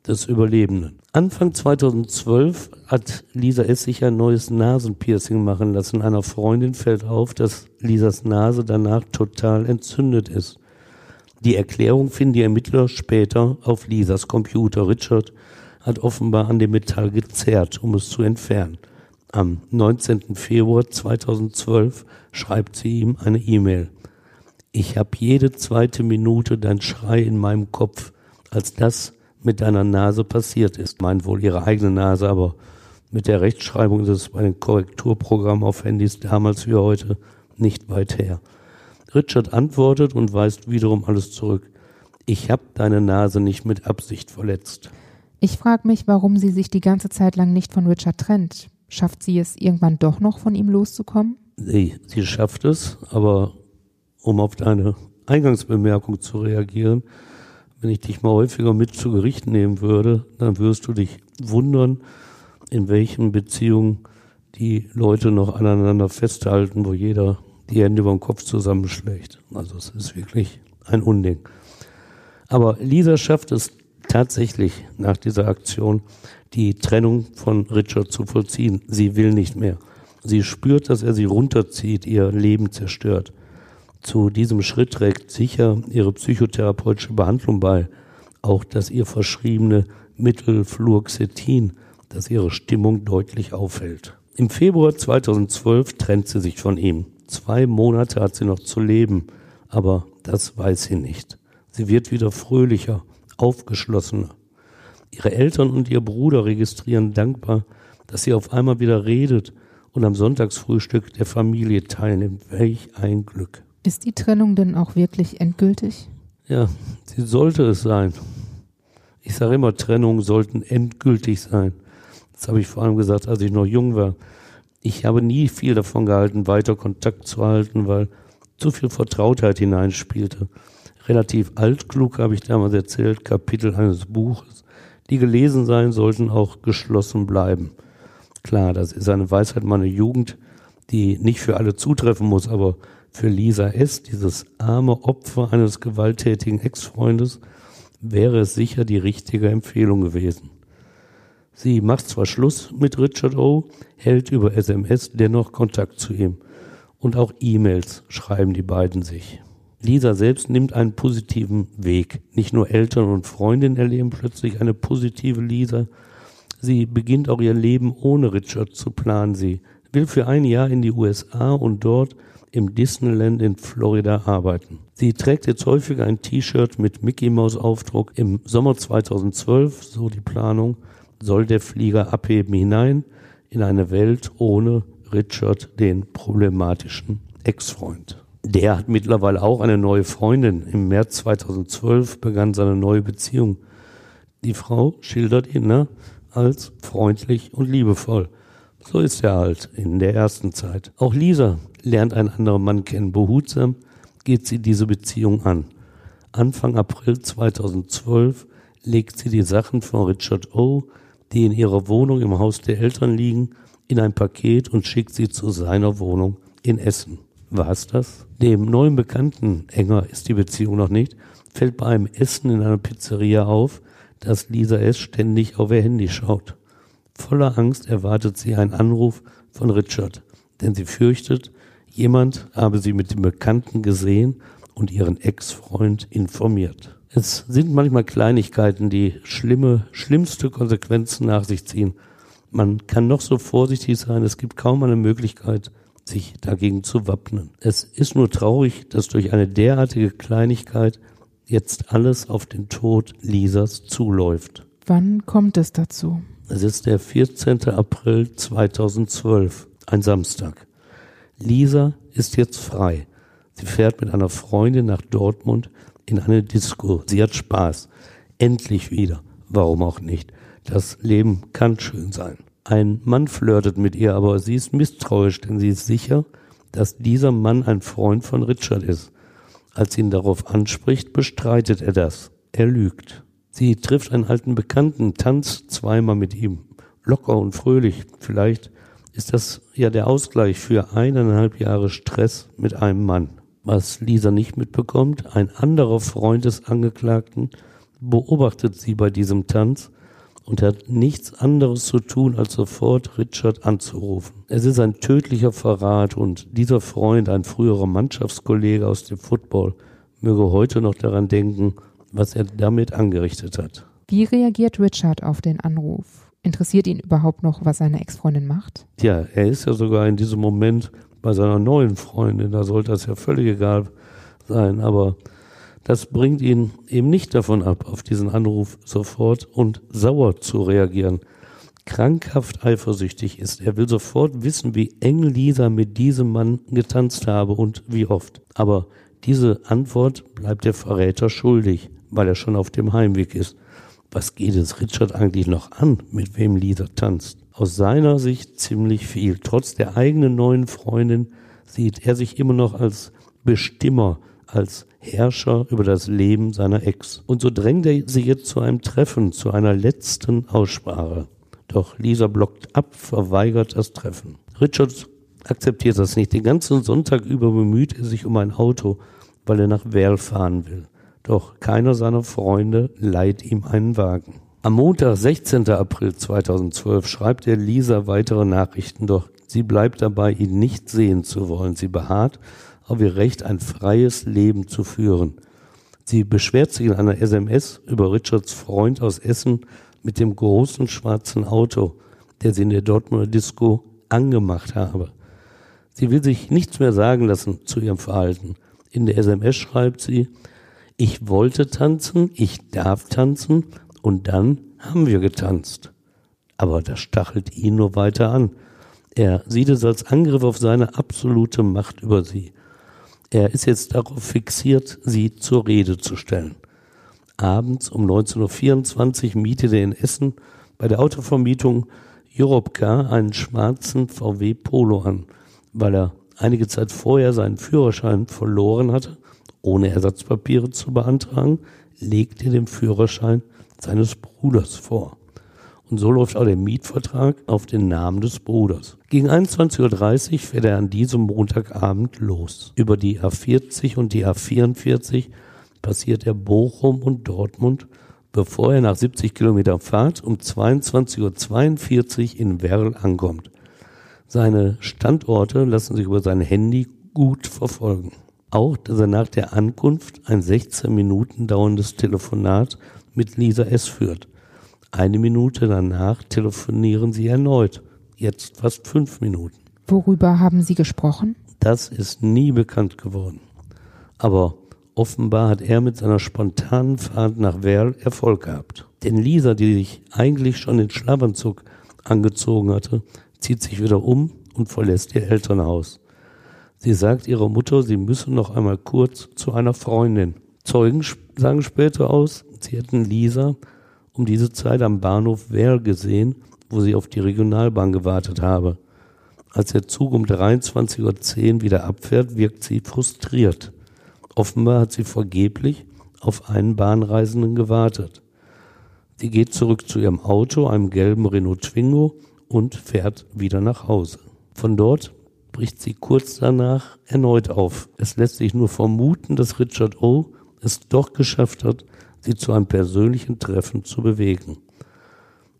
des Überlebenden. Anfang 2012 hat Lisa sich ein neues Nasenpiercing machen lassen. Einer Freundin fällt auf, dass Lisas Nase danach total entzündet ist. Die Erklärung finden die Ermittler später auf Lisas Computer. Richard hat offenbar an dem Metall gezerrt, um es zu entfernen. Am 19. Februar 2012 schreibt sie ihm eine E-Mail. Ich habe jede zweite Minute dein Schrei in meinem Kopf, als das mit deiner Nase passiert ist. Meint wohl ihre eigene Nase, aber mit der Rechtschreibung ist es bei den Korrekturprogrammen auf Handys damals wie heute nicht weit her. Richard antwortet und weist wiederum alles zurück. Ich habe deine Nase nicht mit Absicht verletzt. Ich frage mich, warum sie sich die ganze Zeit lang nicht von Richard trennt. Schafft sie es irgendwann doch noch von ihm loszukommen? Sie, sie schafft es, aber um auf deine Eingangsbemerkung zu reagieren, wenn ich dich mal häufiger mit zu Gericht nehmen würde, dann wirst du dich wundern, in welchen Beziehungen die Leute noch aneinander festhalten, wo jeder die Hände über den Kopf zusammenschlägt. Also es ist wirklich ein Unding. Aber Lisa schafft es tatsächlich nach dieser Aktion, die Trennung von Richard zu vollziehen. Sie will nicht mehr. Sie spürt, dass er sie runterzieht, ihr Leben zerstört. Zu diesem Schritt trägt sicher ihre psychotherapeutische Behandlung bei, auch das ihr verschriebene Mittel Fluoxetin, das ihre Stimmung deutlich aufhält. Im Februar 2012 trennt sie sich von ihm. Zwei Monate hat sie noch zu leben, Aber das weiß sie nicht. Sie wird wieder fröhlicher, aufgeschlossener. Ihre Eltern und ihr Bruder registrieren dankbar, dass sie auf einmal wieder redet und am Sonntagsfrühstück der Familie teilnimmt. Welch ein Glück. Ist die Trennung denn auch wirklich endgültig? Ja, sie sollte es sein. Ich sage immer, Trennungen sollten endgültig sein. Das habe ich vor allem gesagt, als ich noch jung war. Ich habe nie viel davon gehalten, weiter Kontakt zu halten, weil zu viel Vertrautheit hineinspielte. Relativ altklug habe ich damals erzählt, Kapitel eines Buches, die gelesen sein sollten, auch geschlossen bleiben. Klar, das ist eine Weisheit meiner Jugend, die nicht für alle zutreffen muss, aber für Lisa S., dieses arme Opfer eines gewalttätigen Ex-Freundes, wäre es sicher die richtige Empfehlung gewesen. Sie macht zwar Schluss mit Richard O., hält über SMS dennoch Kontakt zu ihm. Und auch E-Mails schreiben die beiden sich. Lisa selbst nimmt einen positiven Weg. Nicht nur Eltern und Freundinnen erleben plötzlich eine positive Lisa. Sie beginnt auch ihr Leben ohne Richard zu planen. Sie will für ein Jahr in die USA und dort im Disneyland in Florida arbeiten. Sie trägt jetzt häufiger ein T-Shirt mit Mickey Mouse Aufdruck. Im Sommer 2012, so die Planung, soll der Flieger abheben hinein in eine Welt ohne Richard, den problematischen Ex-Freund. Der hat mittlerweile auch eine neue Freundin. Im März 2012 begann seine neue Beziehung. Die Frau schildert ihn ne, als freundlich und liebevoll. So ist er halt in der ersten Zeit. Auch Lisa lernt einen anderen Mann kennen. Behutsam geht sie diese Beziehung an. Anfang April 2012 legt sie die Sachen von Richard O., die in ihrer Wohnung im Haus der Eltern liegen, in ein Paket und schickt sie zu seiner Wohnung in Essen. War's das? Dem neuen Bekannten, enger ist die Beziehung noch nicht, fällt bei einem Essen in einer Pizzeria auf, dass Lisa S. ständig auf ihr Handy schaut. Voller Angst erwartet sie einen Anruf von Richard, denn sie fürchtet, jemand habe sie mit dem Bekannten gesehen und ihren Ex-Freund informiert. Es sind manchmal Kleinigkeiten, die schlimme, schlimmste Konsequenzen nach sich ziehen. Man kann noch so vorsichtig sein, es gibt kaum eine Möglichkeit, sich dagegen zu wappnen. Es ist nur traurig, dass durch eine derartige Kleinigkeit jetzt alles auf den Tod Lisas zuläuft. Wann kommt es dazu? Es ist der 14. April 2012, ein Samstag. Lisa ist jetzt frei. Sie fährt mit einer Freundin nach Dortmund in eine Disco. Sie hat Spaß. Endlich wieder. Warum auch nicht? Das Leben kann schön sein. Ein Mann flirtet mit ihr, aber sie ist misstrauisch, denn sie ist sicher, dass dieser Mann ein Freund von Richard ist. Als sie ihn darauf anspricht, bestreitet er das. Er lügt. Sie trifft einen alten Bekannten, tanzt zweimal mit ihm, locker und fröhlich. Vielleicht ist das ja der Ausgleich für eineinhalb Jahre Stress mit einem Mann. Was Lisa nicht mitbekommt, ein anderer Freund des Angeklagten beobachtet sie bei diesem Tanz und hat nichts anderes zu tun, als sofort Richard anzurufen. Es ist ein tödlicher Verrat und dieser Freund, ein früherer Mannschaftskollege aus dem Football, möge heute noch daran denken, was er damit angerichtet hat. Wie reagiert Richard auf den Anruf? Interessiert ihn überhaupt noch, was seine Ex-Freundin macht? Tja, er ist ja sogar in diesem Moment bei seiner neuen Freundin, da sollte das ja völlig egal sein, aber das bringt ihn eben nicht davon ab, auf diesen Anruf sofort und sauer zu reagieren. Krankhaft eifersüchtig ist. Er will sofort wissen, wie eng Lisa mit diesem Mann getanzt habe und wie oft. Aber diese Antwort bleibt der Verräter schuldig weil er schon auf dem Heimweg ist. Was geht es Richard eigentlich noch an, mit wem Lisa tanzt? Aus seiner Sicht ziemlich viel. Trotz der eigenen neuen Freundin sieht er sich immer noch als Bestimmer, als Herrscher über das Leben seiner Ex. Und so drängt er sie jetzt zu einem Treffen, zu einer letzten Aussprache. Doch Lisa blockt ab, verweigert das Treffen. Richard akzeptiert das nicht. Den ganzen Sonntag über bemüht er sich um ein Auto, weil er nach Werl fahren will. Doch keiner seiner Freunde leiht ihm einen Wagen. Am Montag, 16. April 2012, schreibt er Lisa weitere Nachrichten, doch sie bleibt dabei, ihn nicht sehen zu wollen. Sie beharrt auf ihr Recht, ein freies Leben zu führen. Sie beschwert sich in einer SMS über Richards Freund aus Essen mit dem großen schwarzen Auto, der sie in der Dortmunder Disco angemacht habe. Sie will sich nichts mehr sagen lassen zu ihrem Verhalten. In der SMS schreibt sie, ich wollte tanzen, ich darf tanzen und dann haben wir getanzt. Aber das stachelt ihn nur weiter an. Er sieht es als Angriff auf seine absolute Macht über sie. Er ist jetzt darauf fixiert, sie zur Rede zu stellen. Abends um 19.24 Uhr mietet er in Essen bei der Autovermietung Europcar einen schwarzen VW Polo an, weil er einige Zeit vorher seinen Führerschein verloren hatte, ohne Ersatzpapiere zu beantragen, legt er den Führerschein seines Bruders vor. Und so läuft auch der Mietvertrag auf den Namen des Bruders. Gegen 21.30 Uhr fährt er an diesem Montagabend los. Über die A40 und die A44 passiert er Bochum und Dortmund, bevor er nach 70 Kilometer Fahrt um 22.42 Uhr in Werl ankommt. Seine Standorte lassen sich über sein Handy gut verfolgen. Auch, dass er nach der Ankunft ein 16 Minuten dauerndes Telefonat mit Lisa S. führt. Eine Minute danach telefonieren sie erneut. Jetzt fast fünf Minuten. Worüber haben Sie gesprochen? Das ist nie bekannt geworden. Aber offenbar hat er mit seiner spontanen Fahrt nach Werl Erfolg gehabt. Denn Lisa, die sich eigentlich schon in Schlafanzug angezogen hatte, zieht sich wieder um und verlässt ihr Elternhaus. Sie sagt ihrer Mutter, sie müsse noch einmal kurz zu einer Freundin. Zeugen sagen später aus, sie hätten Lisa um diese Zeit am Bahnhof Werl gesehen, wo sie auf die Regionalbahn gewartet habe. Als der Zug um 23.10 Uhr wieder abfährt, wirkt sie frustriert. Offenbar hat sie vergeblich auf einen Bahnreisenden gewartet. Sie geht zurück zu ihrem Auto, einem gelben Renault Twingo, und fährt wieder nach Hause. Von dort bricht sie kurz danach erneut auf. Es lässt sich nur vermuten, dass Richard O. es doch geschafft hat, sie zu einem persönlichen Treffen zu bewegen.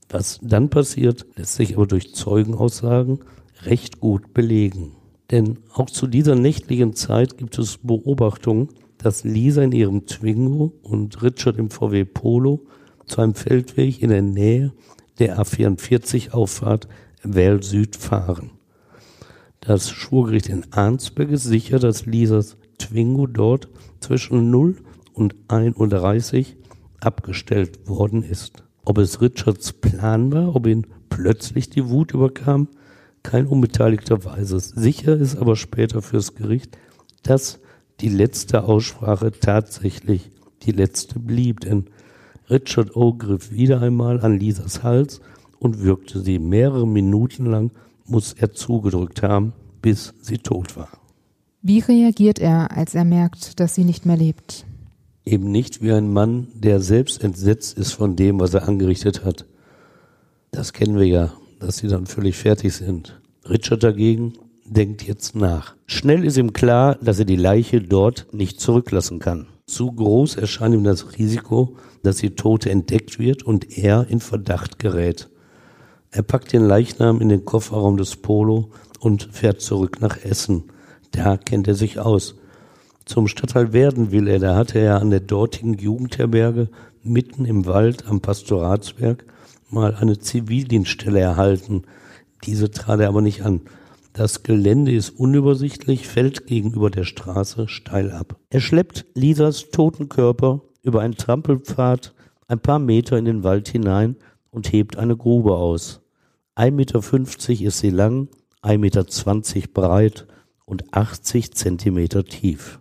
Was dann passiert, lässt sich aber durch Zeugenaussagen recht gut belegen. Denn auch zu dieser nächtlichen Zeit gibt es Beobachtungen, dass Lisa in ihrem Twingo und Richard im VW Polo zu einem Feldweg in der Nähe der A44 Auffahrt Well Süd fahren. Das Schwurgericht in Arnsberg ist sicher, dass Lisas Twingo dort zwischen 0 und 1.30 Uhr abgestellt worden ist. Ob es Richards Plan war, ob ihn plötzlich die Wut überkam, kein Unbeteiligter weiß es. Sicher ist aber später fürs Gericht, dass die letzte Aussprache tatsächlich die letzte blieb, denn Richard O. griff wieder einmal an Lisas Hals und würgte sie mehrere Minuten lang, muss er zugedrückt haben, bis sie tot war. Wie reagiert er, als er merkt, dass sie nicht mehr lebt? Eben nicht wie ein Mann, der selbst entsetzt ist von dem, was er angerichtet hat. Das kennen wir ja, dass sie dann völlig fertig sind. Richard dagegen denkt jetzt nach. Schnell ist ihm klar, dass er die Leiche dort nicht zurücklassen kann. Zu groß erscheint ihm das Risiko, dass die Tote entdeckt wird und er in Verdacht gerät. Er packt den Leichnam in den Kofferraum des Polo und fährt zurück nach Essen. Da kennt er sich aus. Zum Stadtteil werden will er, da hatte er an der dortigen Jugendherberge mitten im Wald am Pastoratswerk mal eine Zivildienststelle erhalten. Diese trat er aber nicht an. Das Gelände ist unübersichtlich, fällt gegenüber der Straße steil ab. Er schleppt Lisas toten Körper über einen Trampelpfad ein paar Meter in den Wald hinein und hebt eine Grube aus. 1,50 Meter ist sie lang, 1,20 Meter breit und 80 Zentimeter tief.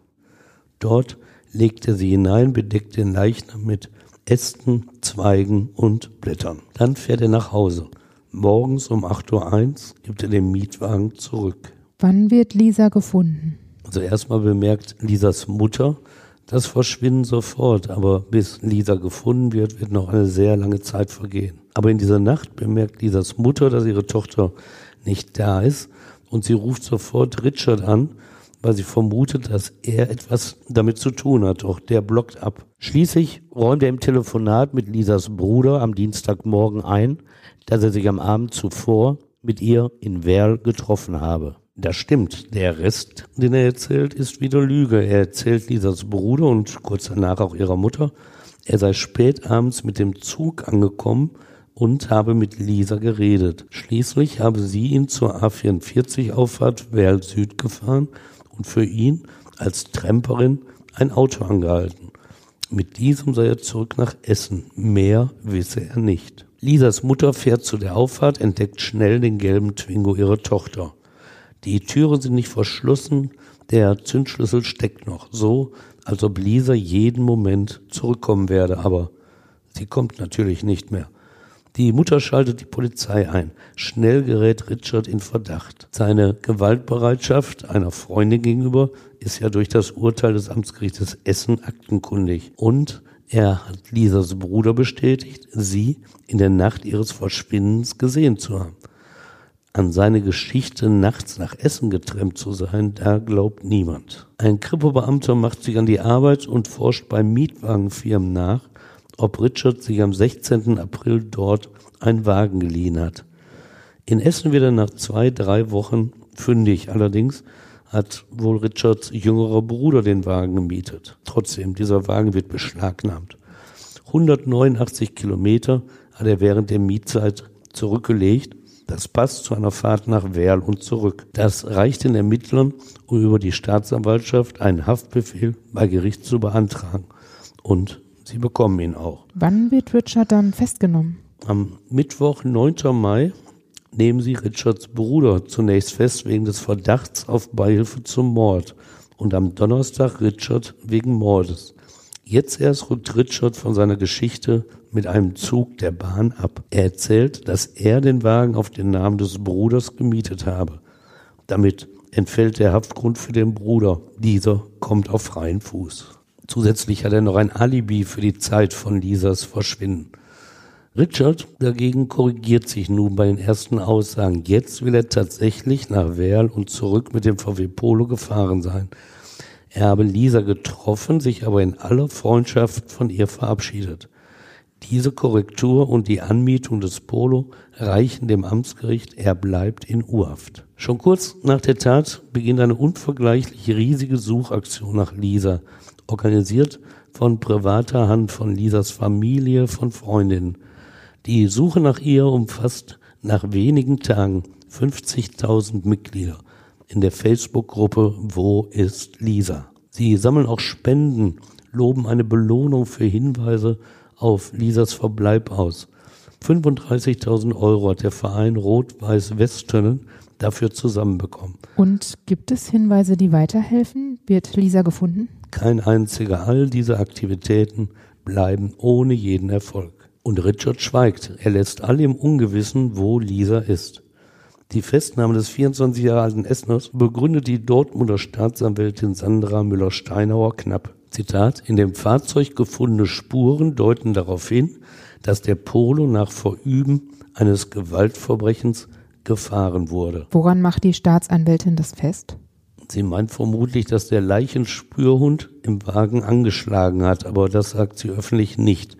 Dort legt er sie hinein, bedeckt den Leichnam mit Ästen, Zweigen und Blättern. Dann fährt er nach Hause. Morgens um 8.01 Uhr gibt er den Mietwagen zurück. Wann wird Lisa gefunden? Also erstmal bemerkt Lisas Mutter das Verschwinden sofort, aber bis Lisa gefunden wird, wird noch eine sehr lange Zeit vergehen. Aber in dieser Nacht bemerkt Lisas Mutter, dass ihre Tochter nicht da ist und sie ruft sofort Richard an, weil sie vermutet, dass er etwas damit zu tun hat, doch der blockt ab. Schließlich räumt er im Telefonat mit Lisas Bruder am Dienstagmorgen ein, dass er sich am Abend zuvor mit ihr in Werl getroffen habe. Das stimmt. Der Rest, den er erzählt, ist wieder Lüge. Er erzählt Lisas Bruder und kurz danach auch ihrer Mutter, er sei spät abends mit dem Zug angekommen und habe mit Lisa geredet. Schließlich habe sie ihn zur A44-Auffahrt Werl Süd gefahren und für ihn als Tramperin ein Auto angehalten. Mit diesem sei er zurück nach Essen. Mehr wisse er nicht. Lisas Mutter fährt zu der Auffahrt, entdeckt schnell den gelben Twingo ihrer Tochter. Die Türen sind nicht verschlossen, der Zündschlüssel steckt noch, so als ob Lisa jeden Moment zurückkommen werde, aber sie kommt natürlich nicht mehr. Die Mutter schaltet die Polizei ein. Schnell gerät Richard in Verdacht. Seine Gewaltbereitschaft einer Freundin gegenüber ist ja durch das Urteil des Amtsgerichtes Essen aktenkundig. Und er hat Lisas Bruder bestätigt, sie in der Nacht ihres Verschwindens gesehen zu haben. An seine Geschichte, nachts nach Essen getrennt zu sein, da glaubt niemand. Ein Kripo-Beamter macht sich an die Arbeit und forscht bei Mietwagenfirmen nach, ob Richard sich am 16. April dort einen Wagen geliehen hat. In Essen wird er nach zwei, drei Wochen fündig. Allerdings hat wohl Richards jüngerer Bruder den Wagen gemietet. Trotzdem, dieser Wagen wird beschlagnahmt. 189 Kilometer hat er während der Mietzeit zurückgelegt. Das passt zu einer Fahrt nach Werl und zurück. Das reicht den Ermittlern, um über die Staatsanwaltschaft einen Haftbefehl bei Gericht zu beantragen. Und Sie bekommen ihn auch. Wann wird Richard dann festgenommen? Am Mittwoch, 9. Mai, nehmen sie Richards Bruder zunächst fest wegen des Verdachts auf Beihilfe zum Mord und am Donnerstag Richard wegen Mordes. Jetzt erst rückt Richard von seiner Geschichte mit einem Zug der Bahn ab. Er erzählt, dass er den Wagen auf den Namen des Bruders gemietet habe. Damit entfällt der Haftgrund für den Bruder. Dieser kommt auf freien Fuß. Zusätzlich hat er noch ein Alibi für die Zeit von Lisas Verschwinden. Richard dagegen korrigiert sich nun bei den ersten Aussagen. Jetzt will er tatsächlich nach Werl und zurück mit dem VW Polo gefahren sein. Er habe Lisa getroffen, sich aber in aller Freundschaft von ihr verabschiedet. Diese Korrektur und die Anmietung des Polo reichen dem Amtsgericht, er bleibt in Urhaft. Schon kurz nach der Tat beginnt eine unvergleichlich riesige Suchaktion nach Lisa organisiert von privater Hand von Lisas Familie, von Freundinnen. Die Suche nach ihr umfasst nach wenigen Tagen 50.000 Mitglieder in der Facebook-Gruppe Wo ist Lisa? Sie sammeln auch Spenden, loben eine Belohnung für Hinweise auf Lisas Verbleib aus. 35.000 Euro hat der Verein Rot-Weiß Westönnen dafür zusammenbekommen. Und gibt es Hinweise, die weiterhelfen? Wird Lisa gefunden? Kein einziger. All diese Aktivitäten bleiben ohne jeden Erfolg. Und Richard schweigt. Er lässt alle im Ungewissen, wo Lisa ist. Die Festnahme des 24 Jahre alten Essners begründet die Dortmunder Staatsanwältin Sandra Müller-Steinauer knapp. Zitat, in dem Fahrzeug gefundene Spuren deuten darauf hin, dass der Polo nach Verüben eines Gewaltverbrechens gefahren wurde. Woran macht die Staatsanwältin das fest? Sie meint vermutlich, dass der Leichenspürhund im Wagen angeschlagen hat, aber das sagt sie öffentlich nicht.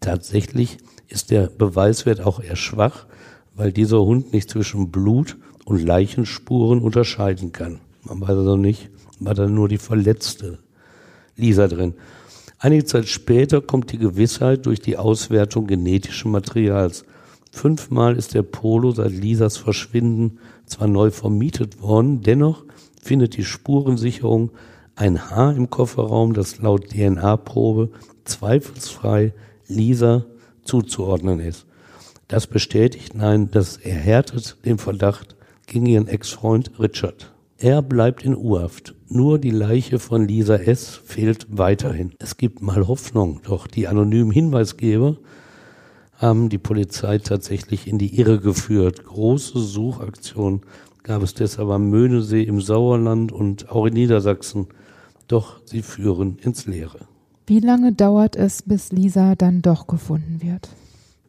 Tatsächlich ist der Beweiswert auch eher schwach, weil dieser Hund nicht zwischen Blut und Leichenspuren unterscheiden kann. Man weiß also nicht, war da nur die verletzte Lisa drin. Einige Zeit später kommt die Gewissheit durch die Auswertung genetischen Materials. Fünfmal ist der Polo seit Lisas Verschwinden zwar neu vermietet worden, dennoch findet die Spurensicherung ein Haar im Kofferraum, das laut DNA-Probe zweifelsfrei Lisa zuzuordnen ist. Das bestätigt, nein, das erhärtet den Verdacht gegen ihren Ex-Freund Richard. Er bleibt in Urhaft. Nur die Leiche von Lisa S. fehlt weiterhin. Es gibt mal Hoffnung, doch die anonymen Hinweisgeber haben die Polizei tatsächlich in die Irre geführt. Große Suchaktionen gab es deshalb am Möhnesee im Sauerland und auch in Niedersachsen. Doch sie führen ins Leere. Wie lange dauert es, bis Lisa dann doch gefunden wird?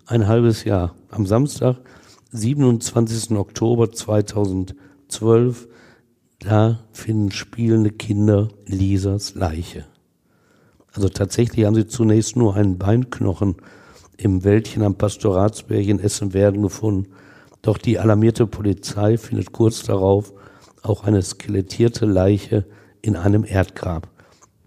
Ein halbes Jahr. Am Samstag, 27. Oktober 2012, da finden spielende Kinder Lisas Leiche. Also tatsächlich haben sie zunächst nur einen Beinknochen im Wäldchen am Pastoratsberg in Essen-Werden gefunden. Doch die alarmierte Polizei findet kurz darauf auch eine skelettierte Leiche in einem Erdgrab.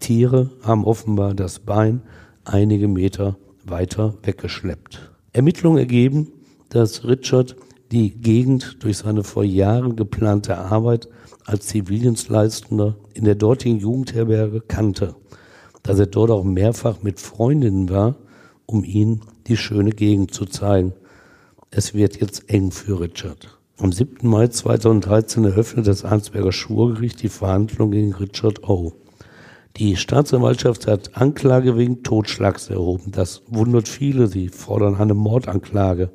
Tiere haben offenbar das Bein einige Meter weiter weggeschleppt. Ermittlungen ergeben, dass Richard die Gegend durch seine vor Jahren geplante Arbeit als Zivildienstleistender in der dortigen Jugendherberge kannte, dass er dort auch mehrfach mit Freundinnen war, um ihnen die schöne Gegend zu zeigen. Es wird jetzt eng für Richard. Am 7. Mai 2013 eröffnet das Arnsberger Schwurgericht die Verhandlung gegen Richard O. Die Staatsanwaltschaft hat Anklage wegen Totschlags erhoben. Das wundert viele. Sie fordern eine Mordanklage.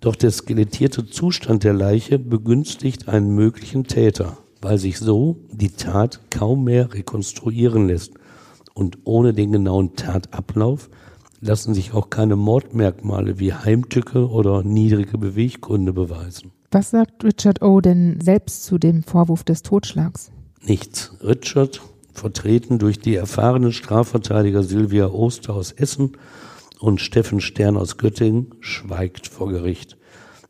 Doch der skelettierte Zustand der Leiche begünstigt einen möglichen Täter, weil sich so die Tat kaum mehr rekonstruieren lässt. Und ohne den genauen Tatablauf lassen sich auch keine Mordmerkmale wie Heimtücke oder niedrige Beweggründe beweisen. Was sagt Richard O. denn selbst zu dem Vorwurf des Totschlags? Nichts. Richard vertreten durch die erfahrenen Strafverteidiger Silvia Oster aus Essen und Steffen Stern aus Göttingen, schweigt vor Gericht.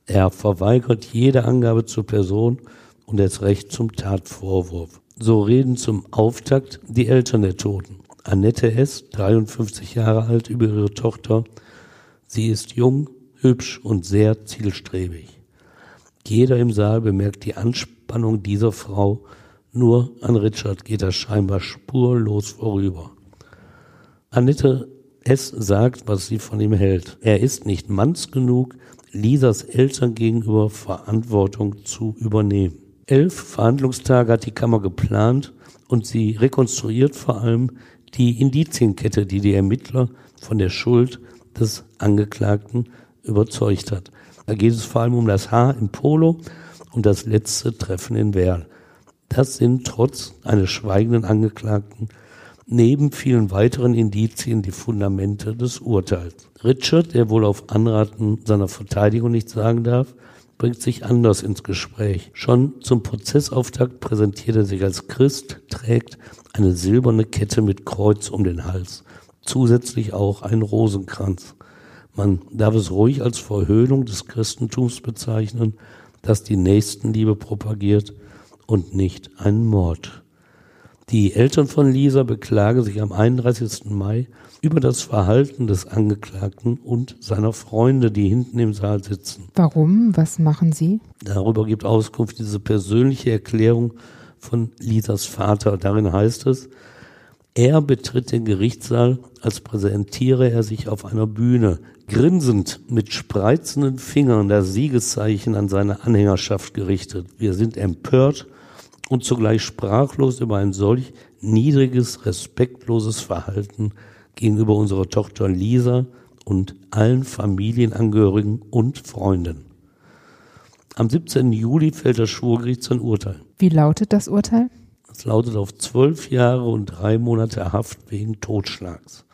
Er verweigert jede Angabe zur Person und das Recht zum Tatvorwurf. So reden zum Auftakt die Eltern der Toten. Annette S., 53 Jahre alt, über ihre Tochter. Sie ist jung, hübsch und sehr zielstrebig. Jeder im Saal bemerkt die Anspannung dieser Frau nur an Richard geht er scheinbar spurlos vorüber. Annette S. sagt, was sie von ihm hält. Er ist nicht manns genug, Lisas Eltern gegenüber Verantwortung zu übernehmen. Elf Verhandlungstage hat die Kammer geplant und sie rekonstruiert vor allem die Indizienkette, die die Ermittler von der Schuld des Angeklagten überzeugt hat. Da geht es vor allem um das Haar im Polo und das letzte Treffen in Werl. Das sind trotz eines schweigenden Angeklagten neben vielen weiteren Indizien die Fundamente des Urteils. Richard, der wohl auf Anraten seiner Verteidigung nichts sagen darf, bringt sich anders ins Gespräch. Schon zum Prozessauftakt präsentiert er sich als Christ, trägt eine silberne Kette mit Kreuz um den Hals, zusätzlich auch einen Rosenkranz. Man darf es ruhig als Verhöhnung des Christentums bezeichnen, das die Nächstenliebe propagiert und nicht einen Mord. Die Eltern von Lisa beklagen sich am 31. Mai über das Verhalten des Angeklagten und seiner Freunde, die hinten im Saal sitzen. Warum? Was machen sie? Darüber gibt Auskunft diese persönliche Erklärung von Lisas Vater. Darin heißt es, er betritt den Gerichtssaal, als präsentiere er sich auf einer Bühne, grinsend mit spreizenden Fingern das Siegeszeichen an seine Anhängerschaft gerichtet. Wir sind empört und zugleich sprachlos über ein solch niedriges, respektloses Verhalten gegenüber unserer Tochter Lisa und allen Familienangehörigen und Freunden. Am 17. Juli fällt das Schwurgericht sein Urteil. Wie lautet das Urteil? Es lautet auf zwölf Jahre und drei Monate Haft wegen Totschlags.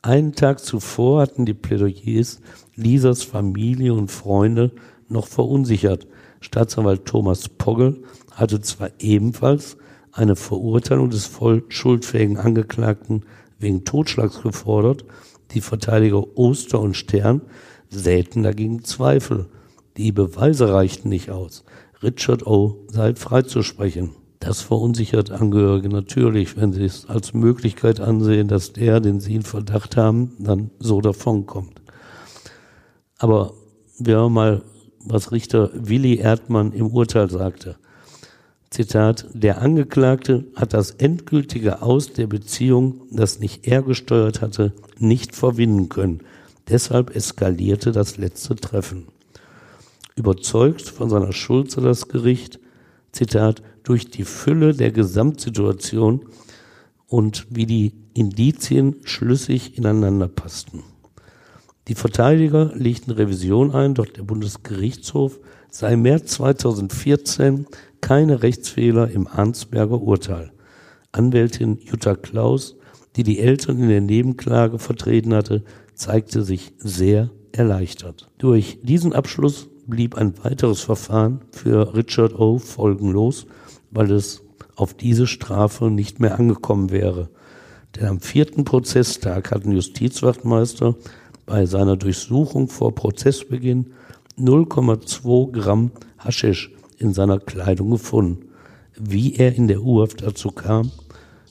Einen Tag zuvor hatten die Plädoyers Lisas Familie und Freunde noch verunsichert. Staatsanwalt Thomas Pogge hatte zwar ebenfalls eine Verurteilung des voll schuldfähigen Angeklagten wegen Totschlags gefordert, die Verteidiger Oster und Stern säten dagegen Zweifel. Die Beweise reichten nicht aus. Richard O. sei freizusprechen. Das verunsichert Angehörige natürlich, wenn sie es als Möglichkeit ansehen, dass der, den sie in Verdacht haben, dann so davonkommt. Aber wir haben mal, was Richter Willi Erdmann im Urteil sagte. Zitat, der Angeklagte hat das endgültige Aus der Beziehung, das nicht er gesteuert hatte, nicht verwinden können. Deshalb eskalierte das letzte Treffen. Überzeugt von seiner Schuld sah das Gericht, Zitat, durch die Fülle der Gesamtsituation und wie die Indizien schlüssig ineinander passten. Die Verteidiger legten Revision ein, doch der Bundesgerichtshof sei im März 2014 keine Rechtsfehler im Arnsberger Urteil. Anwältin Jutta Klaus, die die Eltern in der Nebenklage vertreten hatte, zeigte sich sehr erleichtert. Durch diesen Abschluss blieb ein weiteres Verfahren für Richard O. folgenlos, weil es auf diese Strafe nicht mehr angekommen wäre. Denn am vierten Prozesstag hatten Justizwachtmeister bei seiner Durchsuchung vor Prozessbeginn 0,2 Gramm Haschisch in seiner Kleidung gefunden. Wie er in der U-Haft dazu kam,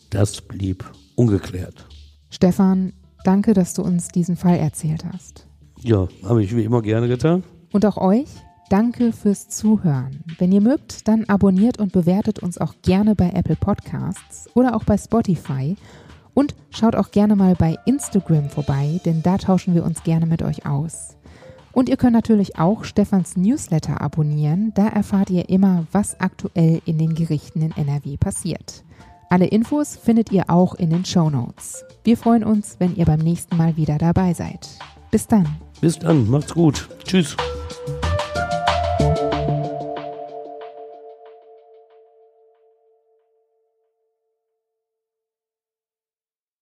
das blieb ungeklärt. Stefan, danke, dass du uns diesen Fall erzählt hast. Ja, habe ich wie immer gerne getan. Und auch euch, Danke fürs Zuhören. Wenn ihr mögt, dann abonniert und bewertet uns auch gerne bei Apple Podcasts oder auch bei Spotify. Und schaut auch gerne mal bei Instagram vorbei, denn da tauschen wir uns gerne mit euch aus. Und ihr könnt natürlich auch Stefans Newsletter abonnieren. Da erfahrt ihr immer, was aktuell in den Gerichten in NRW passiert. Alle Infos findet ihr auch in den Show Notes. Wir freuen uns, wenn ihr beim nächsten Mal wieder dabei seid. Bis dann. Bis dann, macht's gut. Tschüss.